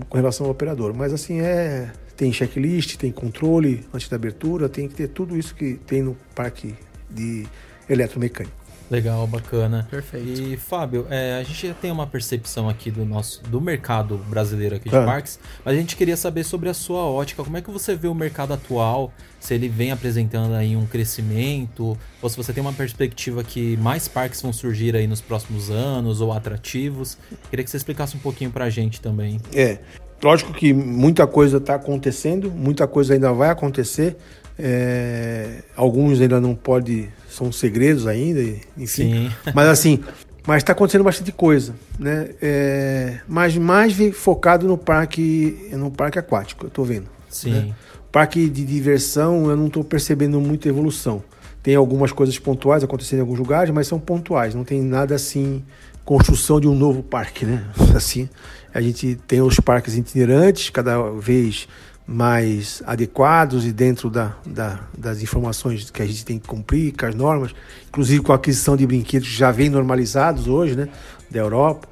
com relação ao operador. Mas assim é tem checklist, tem controle antes da abertura, tem que ter tudo isso que tem no parque de eletromecânico. Legal, bacana. Perfeito. E Fábio, é, a gente já tem uma percepção aqui do nosso do mercado brasileiro aqui de ah. parques, mas a gente queria saber sobre a sua ótica, como é que você vê o mercado atual, se ele vem apresentando aí um crescimento, ou se você tem uma perspectiva que mais parques vão surgir aí nos próximos anos ou atrativos. Queria que você explicasse um pouquinho pra gente também. É, lógico que muita coisa está acontecendo, muita coisa ainda vai acontecer. É, alguns ainda não pode, são segredos ainda, enfim. Sim. Mas assim, mas está acontecendo bastante coisa, né? É, mas mais focado no parque, no parque aquático, eu estou vendo. Sim. Né? Parque de diversão, eu não estou percebendo muita evolução. Tem algumas coisas pontuais acontecendo em alguns lugares, mas são pontuais. Não tem nada assim, construção de um novo parque, né? Assim, a gente tem os parques itinerantes, cada vez mais adequados e dentro da, da, das informações que a gente tem que cumprir, com as normas, inclusive com a aquisição de brinquedos que já vem normalizados hoje, né, da Europa.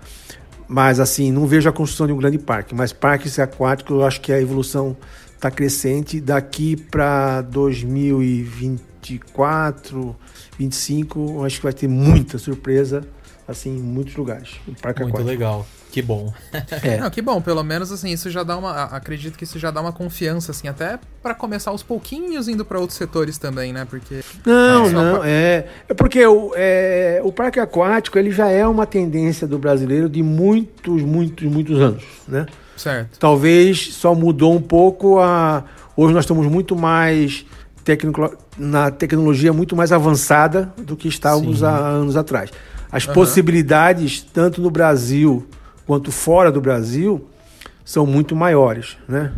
Mas assim, não vejo a construção de um grande parque, mas parques aquáticos, eu acho que a evolução está crescente daqui para 2024, 25, acho que vai ter muita surpresa assim em muitos lugares. Parque Muito aquático. legal. Que bom. é. Não, que bom, pelo menos assim, isso já dá uma. Acredito que isso já dá uma confiança, assim, até para começar aos pouquinhos indo para outros setores também, né? Porque. Não, é, não, é. É porque o, é, o parque aquático ele já é uma tendência do brasileiro de muitos, muitos, muitos anos, né? Certo. Talvez só mudou um pouco a. Hoje nós estamos muito mais tecnico, na tecnologia muito mais avançada do que estávamos Sim. há anos atrás. As uhum. possibilidades, tanto no Brasil quanto fora do Brasil são muito maiores, né?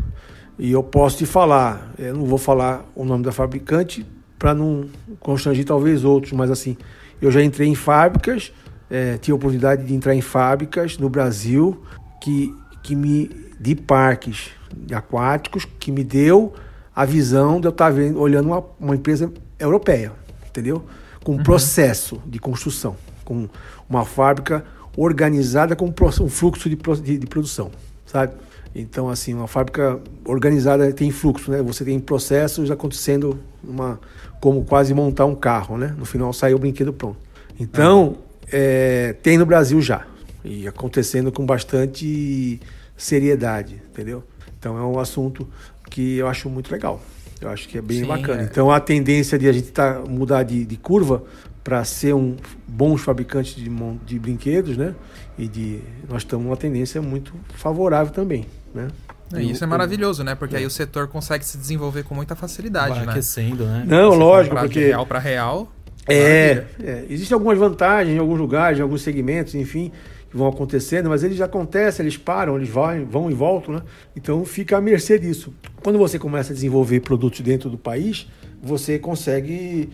E eu posso te falar, eu não vou falar o nome da fabricante para não constranger talvez outros, mas assim, eu já entrei em fábricas, é, tive a oportunidade de entrar em fábricas no Brasil que, que me de parques aquáticos que me deu a visão de eu estar vendo, olhando uma, uma empresa europeia, entendeu? Com um uhum. processo de construção, com uma fábrica organizada com um fluxo de, de, de produção, sabe? Então, assim, uma fábrica organizada tem fluxo, né? Você tem processos acontecendo uma, como quase montar um carro, né? No final sai o brinquedo pronto. Então, é, tem no Brasil já. E acontecendo com bastante seriedade, entendeu? Então é um assunto que eu acho muito legal. Eu acho que é bem Sim, bacana. É. Então a tendência de a gente tá, mudar de, de curva para ser um bons fabricantes de, de brinquedos, né? E de nós estamos numa tendência muito favorável também, né? É, isso é maravilhoso, né? Porque é. aí o setor consegue se desenvolver com muita facilidade, Vai né? aquecendo, né? Não, Você lógico, porque de real para real. É, é, existem algumas vantagens em alguns lugares, em alguns segmentos, enfim, que vão acontecendo, mas eles acontecem, eles param, eles vão, vão e voltam, né? Então fica à mercê disso. Quando você começa a desenvolver produtos dentro do país, você consegue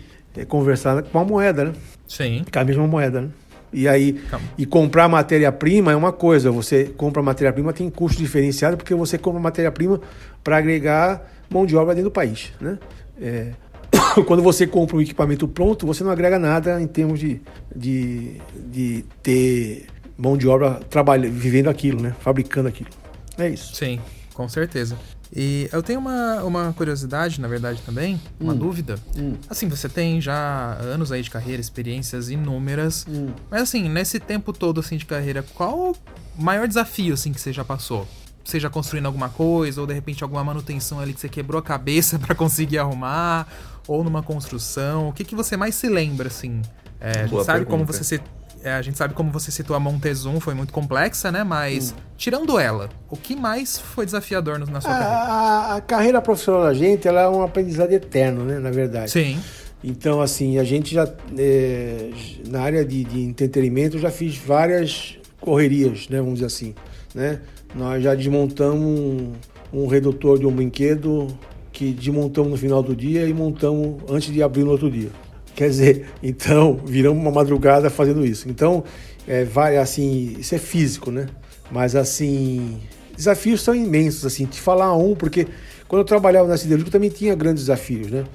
conversar com a moeda, né? Sim. Com a mesma moeda, né? E aí, Calma. e comprar matéria-prima é uma coisa. Você compra matéria-prima, tem custo diferenciado, porque você compra matéria-prima para agregar mão de obra dentro do país. Né? É, quando você compra um equipamento pronto, você não agrega nada em termos de, de, de ter mão de obra trabalhando, vivendo aquilo, né? fabricando aquilo. É isso. Sim, com certeza. E eu tenho uma, uma curiosidade, na verdade, também, uma hum. dúvida. Hum. Assim, você tem já anos aí de carreira, experiências inúmeras. Hum. Mas assim, nesse tempo todo assim de carreira, qual o maior desafio assim que você já passou? Seja construindo alguma coisa, ou de repente alguma manutenção ali que você quebrou a cabeça para conseguir arrumar, ou numa construção. O que, que você mais se lembra, assim? É, a gente sabe pergunta. como você se é, a gente sabe como você citou a Montezum, foi muito complexa, né? Mas, hum. tirando ela, o que mais foi desafiador na sua a, carreira? A, a, carreira profissional da gente, ela é um aprendizado eterno, né? Na verdade. Sim. Então, assim, a gente já, é, na área de, de entretenimento, já fiz várias correrias, né? Vamos dizer assim, né? Nós já desmontamos um, um redutor de um brinquedo que desmontamos no final do dia e montamos antes de abrir no outro dia. Quer dizer, então, viramos uma madrugada fazendo isso. Então, é, vai assim, isso é físico, né? Mas assim, desafios são imensos, assim, te falar um, porque quando eu trabalhava na siderúrgica também tinha grandes desafios, né?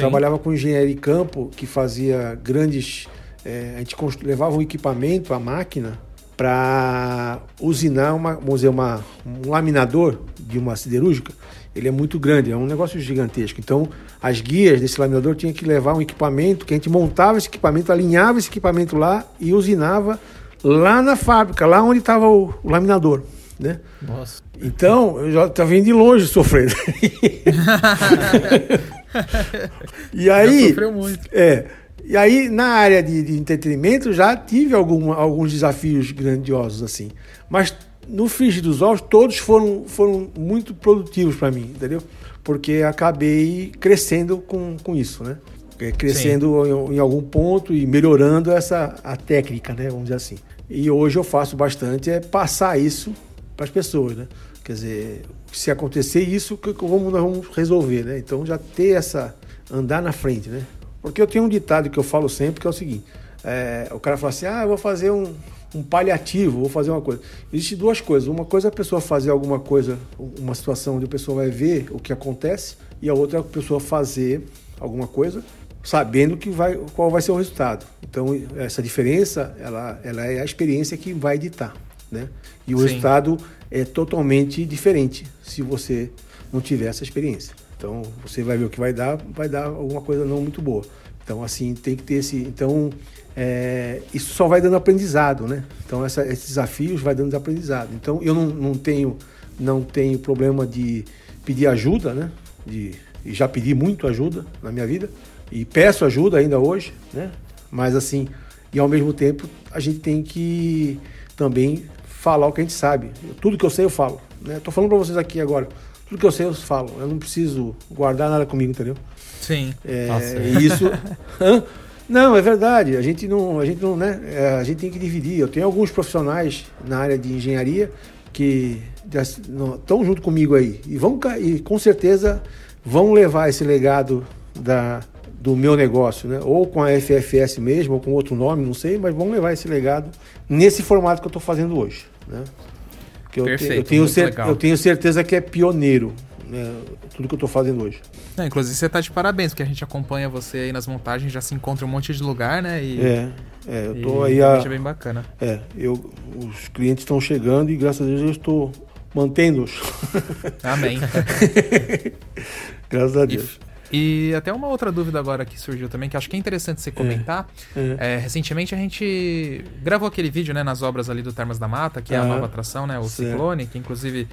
Trabalhava com engenharia de campo, que fazia grandes. É, a gente levava um equipamento, a máquina, para usinar uma, vamos dizer, uma, um laminador de uma siderúrgica ele é muito grande, é um negócio gigantesco. Então, as guias desse laminador tinham que levar um equipamento, que a gente montava esse equipamento, alinhava esse equipamento lá e usinava lá na fábrica, lá onde estava o, o, laminador, né? Nossa. Então, eu já estava vindo de longe sofrendo. e aí... Já sofreu muito. É... E aí, na área de, de entretenimento, já tive algum, alguns desafios grandiosos, assim. Mas no frigir dos ovos, todos foram, foram muito produtivos para mim, entendeu? Porque acabei crescendo com, com isso, né? É, crescendo em, em, algum ponto e melhorando essa a técnica, né? Vamos dizer assim. E hoje eu faço bastante é passar isso para as pessoas, né? Quer dizer, se acontecer isso, como nós vamos resolver, né? Então já ter essa andar na frente, né? Porque eu tenho um ditado que eu falo sempre que é o seguinte: é, o cara fala assim, ah, eu vou fazer um, um paliativo, vou fazer uma coisa. Existem duas coisas. Uma coisa é a pessoa fazer alguma coisa, uma situação onde a pessoa vai ver o que acontece, e a outra é a pessoa fazer alguma coisa sabendo que vai, qual vai ser o resultado. Então, essa diferença, ela, ela é a experiência que vai ditar, né? E o Sim. resultado é totalmente diferente se você não tiver essa experiência. Então, você vai ver o que vai dar, vai dar alguma coisa não muito boa. Então, assim, tem que ter esse... Então, é, isso só vai dando aprendizado, né? Então essa, esses desafios vai dando aprendizado. Então eu não, não tenho não tenho problema de pedir ajuda, né? De, já pedi muito ajuda na minha vida e peço ajuda ainda hoje, né? Mas assim, e ao mesmo tempo a gente tem que também falar o que a gente sabe. Tudo que eu sei eu falo, né? Falando para vocês aqui agora. Tudo que eu sei eu falo. Eu não preciso guardar nada comigo, entendeu? Sim. É, Nossa. isso. Não, é verdade. A gente não, a gente não, né? É, a gente tem que dividir. Eu tenho alguns profissionais na área de engenharia que estão junto comigo aí e vão e com certeza vão levar esse legado da, do meu negócio, né? Ou com a FFS mesmo, ou com outro nome, não sei, mas vão levar esse legado nesse formato que eu estou fazendo hoje, né? Que eu, Perfeito, eu, tenho cer eu tenho certeza que é pioneiro, né? tudo que eu estou fazendo hoje. É, inclusive você está de parabéns, porque a gente acompanha você aí nas montagens, já se encontra um monte de lugar, né? E, é, é, eu tô aí a... é bem bacana. É, eu, os clientes estão chegando e graças a Deus eu estou mantendo-os. Amém. graças a Deus. E, e, até uma outra dúvida agora que surgiu também, que acho que é interessante você comentar. É, é. É, recentemente a gente gravou aquele vídeo, né, nas obras ali do Termas da Mata, que é a nova atração, né, o certo. Ciclone, que inclusive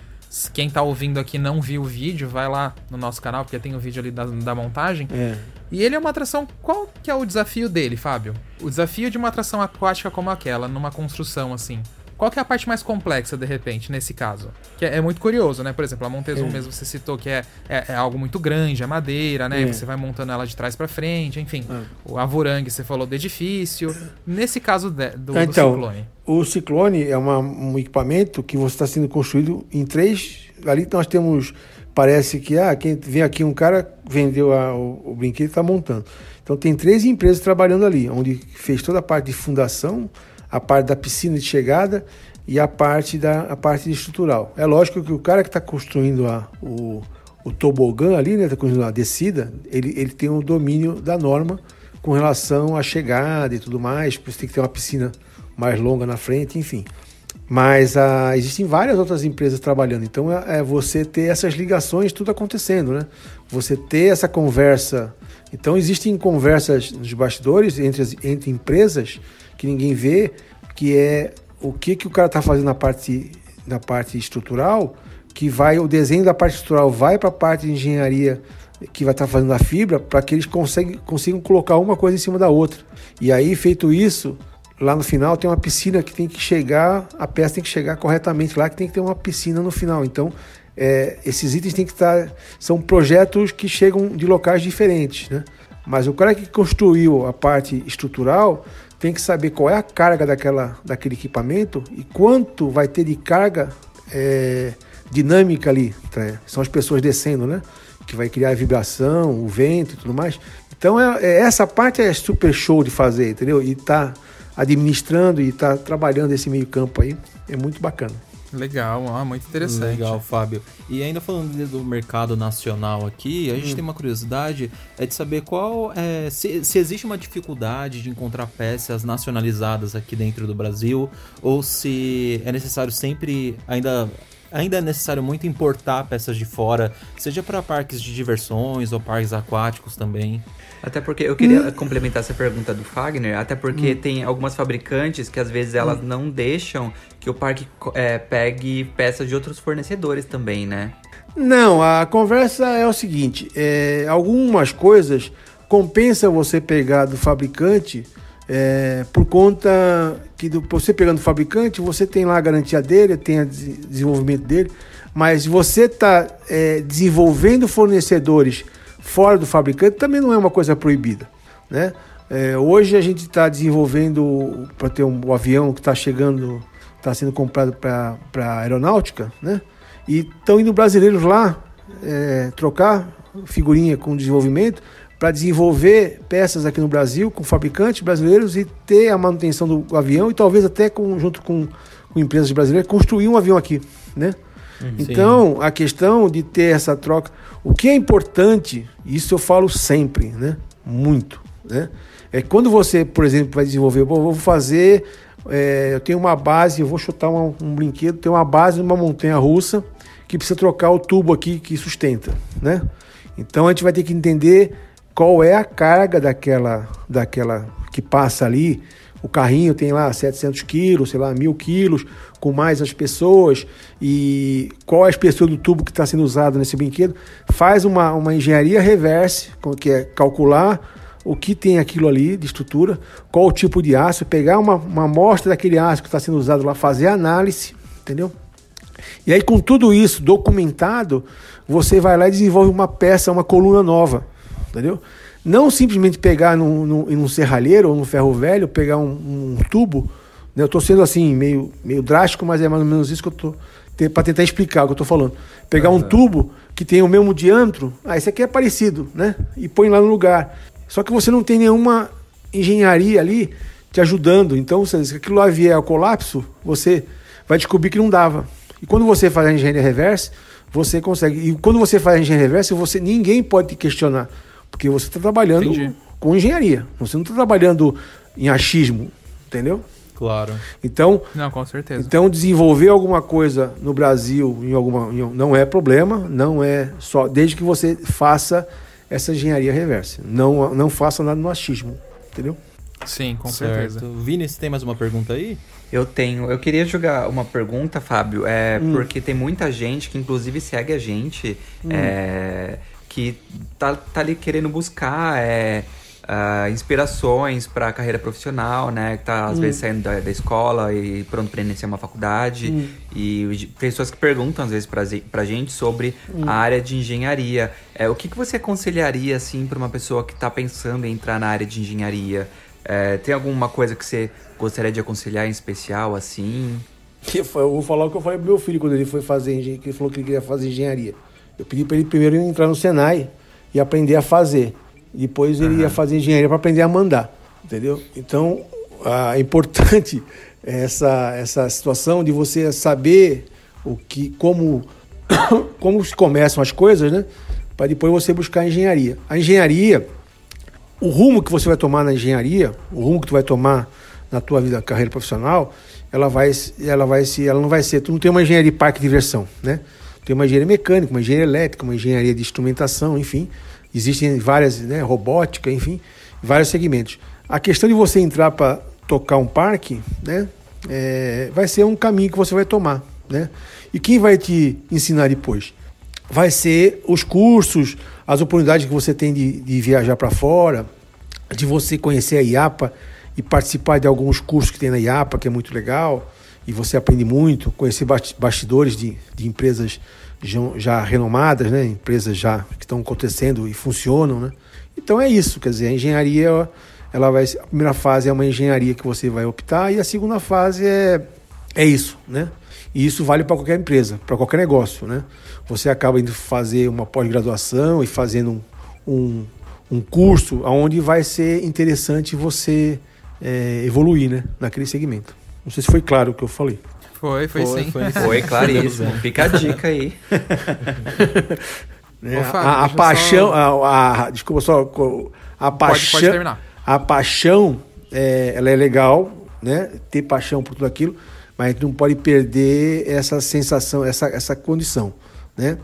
quem tá ouvindo aqui não viu o vídeo, vai lá no nosso canal, porque tem o vídeo ali da, da montagem. É. E ele é uma atração. Qual que é o desafio dele, Fábio? O desafio de uma atração aquática como aquela, numa construção assim. Qual que é a parte mais complexa, de repente, nesse caso? Que é, é muito curioso, né? Por exemplo, a Montezuma É. mesmo você citou que é, é, é algo muito grande, é madeira, né? É. Você vai montando ela de trás pra frente, enfim. É. O Avorangue, você falou do edifício. Nesse caso de- do, do Então, ciclone. O Ciclone é uma- um equipamento que você está sendo construído em três. Ali nós temos. Parece que ah, quem vem aqui um cara vendeu a- o, o brinquedo e está montando. Então tem três empresas trabalhando ali, onde fez toda a parte de fundação, a parte da piscina de chegada e a parte da a parte estrutural. É lógico que o cara que está construindo a, o, o tobogã ali, né, está construindo a descida, ele, ele tem o domínio da norma com relação à chegada e tudo mais, por isso tem que ter uma piscina mais longa na frente, enfim. Mas ah, existem várias outras empresas trabalhando, então é, é você ter essas ligações tudo acontecendo, né? Você ter essa conversa. Então existem conversas nos bastidores entre, entre empresas que ninguém vê, que é o que, que o cara está fazendo na parte, na parte estrutural, que vai o desenho da parte estrutural vai para a parte de engenharia que vai estar fazendo a fibra para que eles conseguem, consigam colocar uma coisa em cima da outra. E aí, feito isso, lá no final tem uma piscina que tem que chegar, a peça tem que chegar corretamente lá, que tem que ter uma piscina no final. Então, é, esses itens tem que estar. São projetos que chegam de locais diferentes, né? Mas o cara que construiu a parte estrutural tem que saber qual é a carga daquela, daquele equipamento e quanto vai ter de carga é, dinâmica ali. tá? São as pessoas descendo, né? Que vai criar a vibração, o vento e tudo mais. Então, é, é- essa parte é super show de fazer, entendeu? E tá administrando e tá trabalhando esse meio campo aí. É muito bacana. Legal, ó, muito interessante. Legal, Fábio. E ainda falando do mercado nacional aqui, a gente Hum. tem uma curiosidade é de saber qual é, se, se existe uma dificuldade de encontrar peças nacionalizadas aqui dentro do Brasil ou se é necessário sempre ainda ainda é necessário muito importar peças de fora, seja para parques de diversões ou parques aquáticos também. Até porque eu queria complementar essa pergunta do Fagner, até porque Hum. tem algumas fabricantes que às vezes elas não deixam que o parque é, pegue peças de outros fornecedores também, né? Não, a conversa é o seguinte: é, algumas coisas compensa você pegar do fabricante é, por conta que do, você pegando do fabricante, você tem lá a garantia dele, tem o desenvolvimento dele, mas você está desenvolvendo fornecedores fora do fabricante também não é uma coisa proibida, né? É, hoje a gente está desenvolvendo para ter um, o avião que está chegando, está sendo comprado para a aeronáutica, né? E estão indo brasileiros lá é, trocar figurinha com desenvolvimento para desenvolver peças aqui no Brasil com fabricantes brasileiros e ter a manutenção do avião e talvez até com, junto com, com empresas brasileiras construir um avião aqui, né? Então, a questão de ter essa troca, o que é importante, isso eu falo sempre, né? Muito, né? É quando você, por exemplo, vai desenvolver, "Bom, vou fazer, é, eu tenho uma base, eu vou chutar uma- um brinquedo, tem uma base numa montanha russa que precisa trocar o tubo aqui que sustenta, né? Então a gente vai ter que entender qual é a carga daquela, daquela que passa ali. O carrinho tem lá 700 quilos, sei lá, mil quilos, com mais as pessoas e qual é a espessura do tubo que está sendo usado nesse brinquedo. Faz uma, uma engenharia reverse, que é calcular o que tem aquilo ali de estrutura, qual o tipo de aço, pegar uma, uma amostra daquele aço que está sendo usado lá, fazer análise, entendeu? E aí, com tudo isso documentado, você vai lá e desenvolve uma peça, uma coluna nova, entendeu? Não simplesmente pegar num, num, num serralheiro ou num ferro velho, pegar um, um tubo. Né? Eu estou sendo assim, meio, meio drástico, mas é mais ou menos isso que eu estou. Para tentar explicar o que eu estou falando. Pegar um tubo que tem o mesmo diâmetro, ah, esse aqui é parecido, né? E põe lá no lugar. Só que você não tem nenhuma engenharia ali te ajudando. Então, se aquilo lá vier ao colapso, você vai descobrir que não dava. E quando você faz a engenharia reversa, você consegue. E quando você faz a engenharia reversa, você ninguém pode te questionar, porque você está trabalhando Entendi. com engenharia. Você não está trabalhando em achismo, entendeu? Claro. Então, Não, com certeza. então desenvolver alguma coisa no Brasil em alguma em- não é problema, não é só desde que você faça essa engenharia reversa. Não não faça nada no achismo, entendeu? Sim, com certo. certeza. Vini, você tem mais uma pergunta aí? Eu tenho. Eu queria jogar uma pergunta, Fábio, é porque tem muita gente que inclusive segue a gente, é, que tá, tá ali querendo buscar é, ah, inspirações para a carreira profissional, né? Que tá às vezes saindo da, da escola e pronto para iniciar uma faculdade. E de- pessoas que perguntam às vezes pra, ze- pra gente sobre a área de engenharia. É, o que, que você aconselharia, assim, para uma pessoa que tá pensando em entrar na área de engenharia? É, tem alguma coisa que você gostaria de aconselhar em especial, assim? Que foi- Eu vou falar o que eu falei pro meu filho quando ele foi fazer engen- que ele falou que ele queria fazer engenharia. Eu pedi para ele primeiro entrar no Senai e aprender a fazer. Depois ele ia fazer engenharia para aprender a mandar, entendeu? Então, é importante essa essa situação de você saber o que como como se começam as coisas, né? Para depois você buscar a engenharia. A engenharia o rumo que você vai tomar na engenharia, o rumo que tu vai tomar na tua vida, carreira profissional, ela vai, ela vai se, ela não vai ser, tu não tem uma engenharia de parque de diversão, né? Tem uma engenharia mecânica, uma engenharia elétrica, uma engenharia de instrumentação, enfim, existem várias, né, robótica, enfim, vários segmentos. A questão de você entrar para tocar um parque, né, é, vai ser um caminho que você vai tomar, né? E quem vai te ensinar depois? vai ser os cursos, as oportunidades que você tem de, de viajar para fora, de você conhecer a IAPA e participar de alguns cursos que tem na IAPA, que é muito legal, e você aprende muito, conhecer basti- bastidores de, de empresas já, já renomadas, né? empresas já que estão acontecendo e funcionam. Né? Então é isso, quer dizer, a engenharia, ela vai, a primeira fase é uma engenharia que você vai optar, e a segunda fase é, é isso, né? E isso vale para qualquer empresa, para qualquer negócio, né? Você acaba indo fazer uma pós-graduação e fazendo um, um, um curso onde vai ser interessante você é, evoluir, né? Naquele segmento. Não sei se foi claro o que eu falei. Foi, foi, Foi, sim. foi. Foi claríssimo. Fica a dica aí. né? Ô, Fábio, a, a paixão, só- a, a- desculpa só, a paixão, pode terminar. a paixão, é, ela é legal, né? Ter paixão por tudo aquilo, mas a gente não pode perder essa sensação, essa, essa condição, né?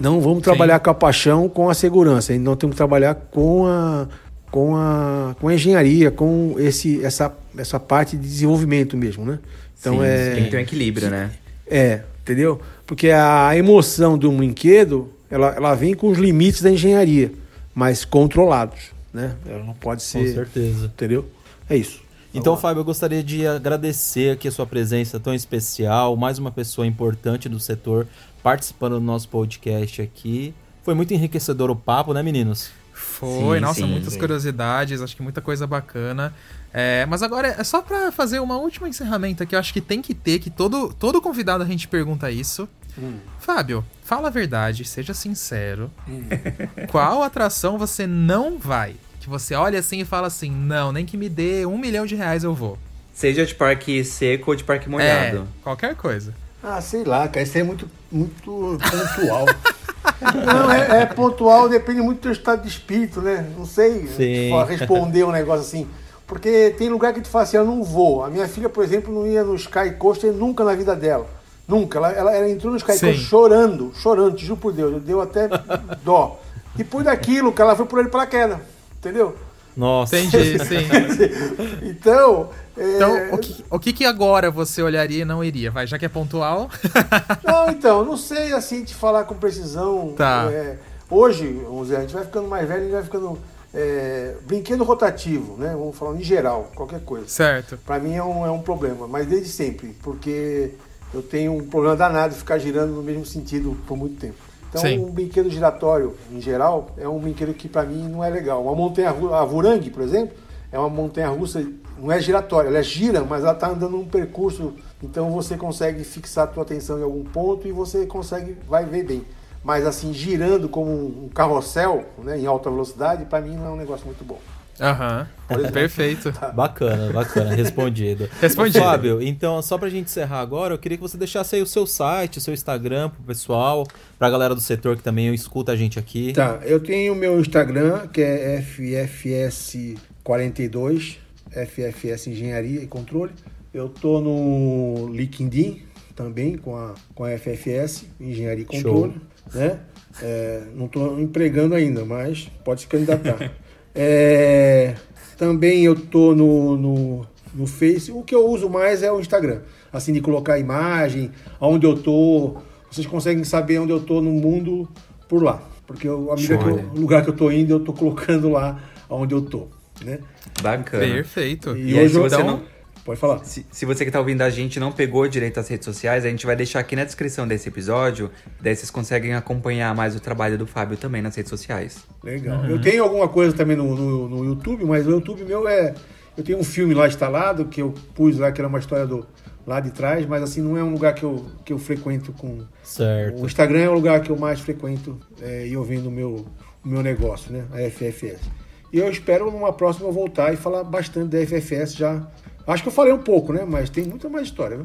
Não vamos trabalhar com a paixão, com a segurança. Não temos que trabalhar com a, com a, com a engenharia, com esse, essa, essa parte de desenvolvimento mesmo, né? Então Sim, é Tem que ter um equilíbrio, né? é, entendeu? Porque a emoção de um brinquedo, ela, ela vem com os limites da engenharia, mas controlados, né? Ela não pode Com ser, certeza. entendeu? É isso. Então. Fábio, eu gostaria de agradecer aqui a sua presença tão especial, mais uma pessoa importante do setor participando do nosso podcast aqui. Foi muito enriquecedor o papo, né, meninos? Foi, Sim, nossa, sim, muitas sim. curiosidades, acho que muita coisa bacana. É, mas agora é só pra fazer uma última encerramento aqui, eu acho que tem que ter, que todo, todo convidado a gente pergunta isso. Fábio, fala a verdade, seja sincero. Qual atração você não vai? Que você olha assim e fala assim, não, nem que me dê um milhão de reais eu vou. Seja de parque seco ou de parque É, molhado. qualquer coisa. Ah, sei lá, cara, isso aí é muito, muito pontual. Não, é, é pontual, depende muito do teu estado de espírito, né? Não sei Sim. fa- responder um negócio assim. Porque tem lugar que tu fala assim, eu não vou. A minha filha, por exemplo, não ia no Sky Coaster nunca na vida dela. Nunca. Ela, ela, ela entrou no Sky. Coaster chorando, chorando, te juro por Deus. Deu até dó. Depois daquilo, que ela foi por ele pela queda. Entendeu? Nossa. Entendi, sim. Então. É, Então, o que, o que que agora você olharia e não iria? Vai, já que é pontual. Não, então, não sei assim te falar com precisão. Tá. É, hoje, vamos dizer, a gente vai ficando mais velho, a gente vai ficando. é, brinquedo rotativo, né? Vamos falar em geral, qualquer coisa. certo. Para mim é um, é um problema, mas desde sempre, porque eu tenho um problema danado de ficar girando no mesmo sentido por muito tempo. Então, Sim. um brinquedo giratório, em geral, é um brinquedo que para mim não é legal. Uma montanha a Vurangue, por exemplo, é uma montanha russa, não é giratória, ela gira, mas ela está andando num percurso, então você consegue fixar a tua atenção em algum ponto e você consegue, vai ver bem. Mas assim, girando como um carrossel, né, em alta velocidade, para mim não é um negócio muito bom. Aham. Perfeito. Bacana, bacana, respondido. Respondido. Fábio, então, só pra gente encerrar agora, eu queria que você deixasse aí o seu site, o seu Instagram pro pessoal, pra galera do setor que também escuta a gente aqui. Tá, eu tenho o meu Instagram, que é FFS42, FFS Engenharia e Controle. Eu tô no LinkedIn também com a, com a FFS, Engenharia e Controle. Né? É, não estou empregando ainda, mas pode se candidatar. É, Também eu tô no, no, no Face. O que eu uso mais é o Instagram. Assim, de colocar imagem, aonde eu tô. Vocês conseguem saber onde eu tô no mundo por lá. Porque eu, a medida que eu, o lugar que eu tô indo, eu tô colocando lá onde eu tô. Né? Bacana. Perfeito. E, hoje eu, então, não... Pode falar. Se, se você que está ouvindo a gente não pegou direito as redes sociais, a gente vai deixar aqui na descrição desse episódio. Daí vocês conseguem acompanhar mais o trabalho do Fábio também nas redes sociais. Legal. Uhum. Eu tenho alguma coisa também no, no, no, YouTube, mas o YouTube meu é. Eu tenho um filme lá instalado que eu pus lá, que era uma história do lá de trás, mas assim, não é um lugar que eu, que eu frequento com. Certo. O Instagram é o lugar que eu mais frequento é, e eu vendo o meu, o meu negócio, né? A FFS. E eu espero numa próxima voltar e falar bastante da FFS já Acho que eu falei um pouco, né? Mas tem muita mais história, né?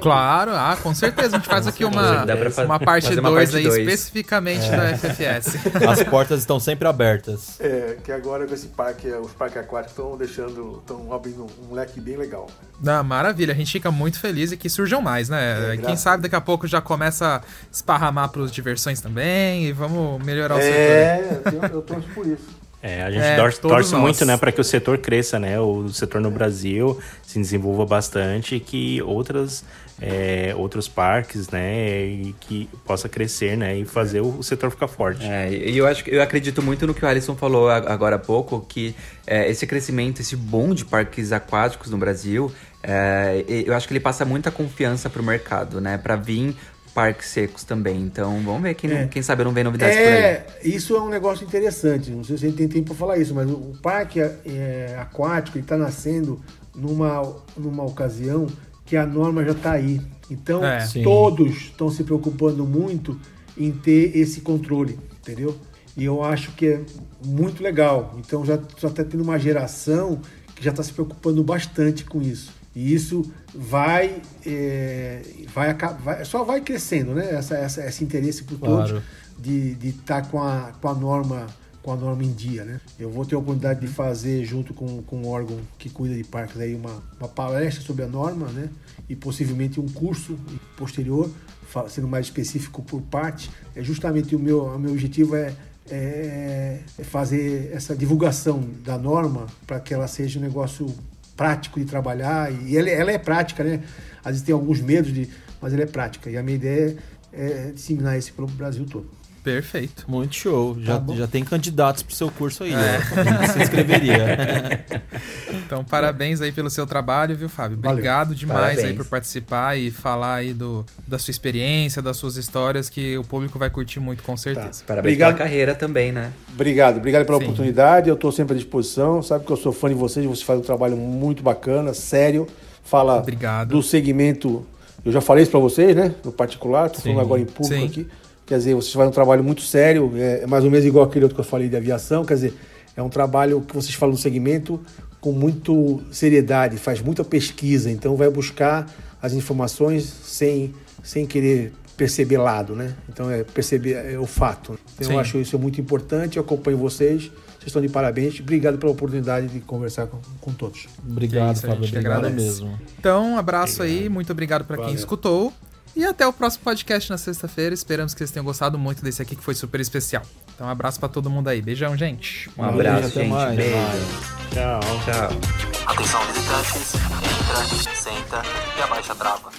Claro, ah, com certeza. A gente faz aqui uma, uma parte 2 aí, dois. especificamente é. da FFS. As portas estão sempre abertas. É, que agora com esse parque, os parques aquáticos estão deixando, estão abrindo um leque bem legal. Ah, maravilha, a gente fica muito feliz e que surjam mais, né? É, Quem sabe daqui a pouco já começa a esparramar para os diversões também e vamos melhorar o é, setor. É, eu, eu torço por isso. É, a gente é, torce, torce muito, né, para que o setor cresça, né, o setor no Brasil se desenvolva bastante e que outras, é, outros parques, né, e que possa crescer, né, e fazer o, setor ficar forte. É, e eu acho, eu acredito muito no que o Alisson falou agora há pouco, que é, esse crescimento, esse boom de parques aquáticos no Brasil, é, eu acho que ele passa muita confiança para o mercado, né, para vir parques secos também. Então, vamos ver quem, é. quem sabe não vem novidades é, por aí. Isso é um negócio interessante. Não sei se a gente tem tempo para falar isso, mas o, parque é, aquático está nascendo numa, numa ocasião que a norma já está aí. Então, é. todos estão se preocupando muito em ter esse controle, entendeu? E eu acho que é muito legal. Então, já está tendo uma geração que já está se preocupando bastante com isso. E isso vai, é, vai, vai, só vai crescendo, né? Essa, essa, esse interesse por claro. todos de estar tá com, a, com a norma com a norma em dia, né? Eu vou ter a oportunidade de fazer junto com, com um órgão que cuida de parques aí uma, uma palestra sobre a norma, né? E possivelmente um curso posterior, sendo mais específico por parte. É justamente o meu, o meu objetivo é, é, é fazer essa divulgação da norma para que ela seja um negócio prático de trabalhar e ela, ela, é prática, né? Às vezes tem alguns medos, de, mas ela é prática. E a minha ideia é disseminar isso pelo Brasil todo. Perfeito. Muito show. Já, tá já tem candidatos pro seu curso aí, é. né? Se inscreveria. então, parabéns aí pelo seu trabalho, viu, Fábio? Obrigado Valeu. demais parabéns. aí por participar e falar aí do, da sua experiência, das suas histórias, que o público vai curtir muito, com certeza. Tá. Parabéns obrigado. pela carreira também, né? Obrigado, obrigado pela Sim. oportunidade. Eu estou sempre à disposição. Sabe que eu sou fã de vocês, você faz um trabalho muito bacana, sério. Fala obrigado. do segmento. Eu já falei isso para vocês, né? No particular, estou falando agora em público Sim. aqui Quer dizer, vocês fazem um trabalho muito sério, é, é mais ou menos igual aquele outro que eu falei de aviação. Quer dizer, é um trabalho que vocês falam no segmento com muito seriedade, faz muita pesquisa, então vai buscar as informações sem, sem querer perceber lado, né? Então é perceber é o fato. Então Sim. eu acho isso muito importante, eu acompanho vocês. Vocês estão de parabéns. Obrigado pela oportunidade de conversar com, com todos. Obrigado, isso, Fábio. Obrigado mesmo. Então, um abraço obrigado. aí, muito obrigado para quem escutou. E até o próximo podcast na sexta-feira. Esperamos que vocês tenham gostado muito desse aqui, que foi super especial. Então, um abraço para todo mundo aí. Beijão, gente. Um abraço, gente. Mais. Beijo. Tchau. Tchau. Atenção, visitantes. Entra, senta e abaixa a trava.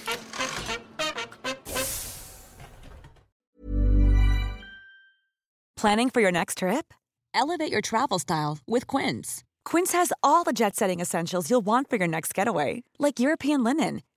Planning for your next trip? Elevate your travel style with Quince. Quince has all the jet setting essentials you'll want for your next getaway, like European linen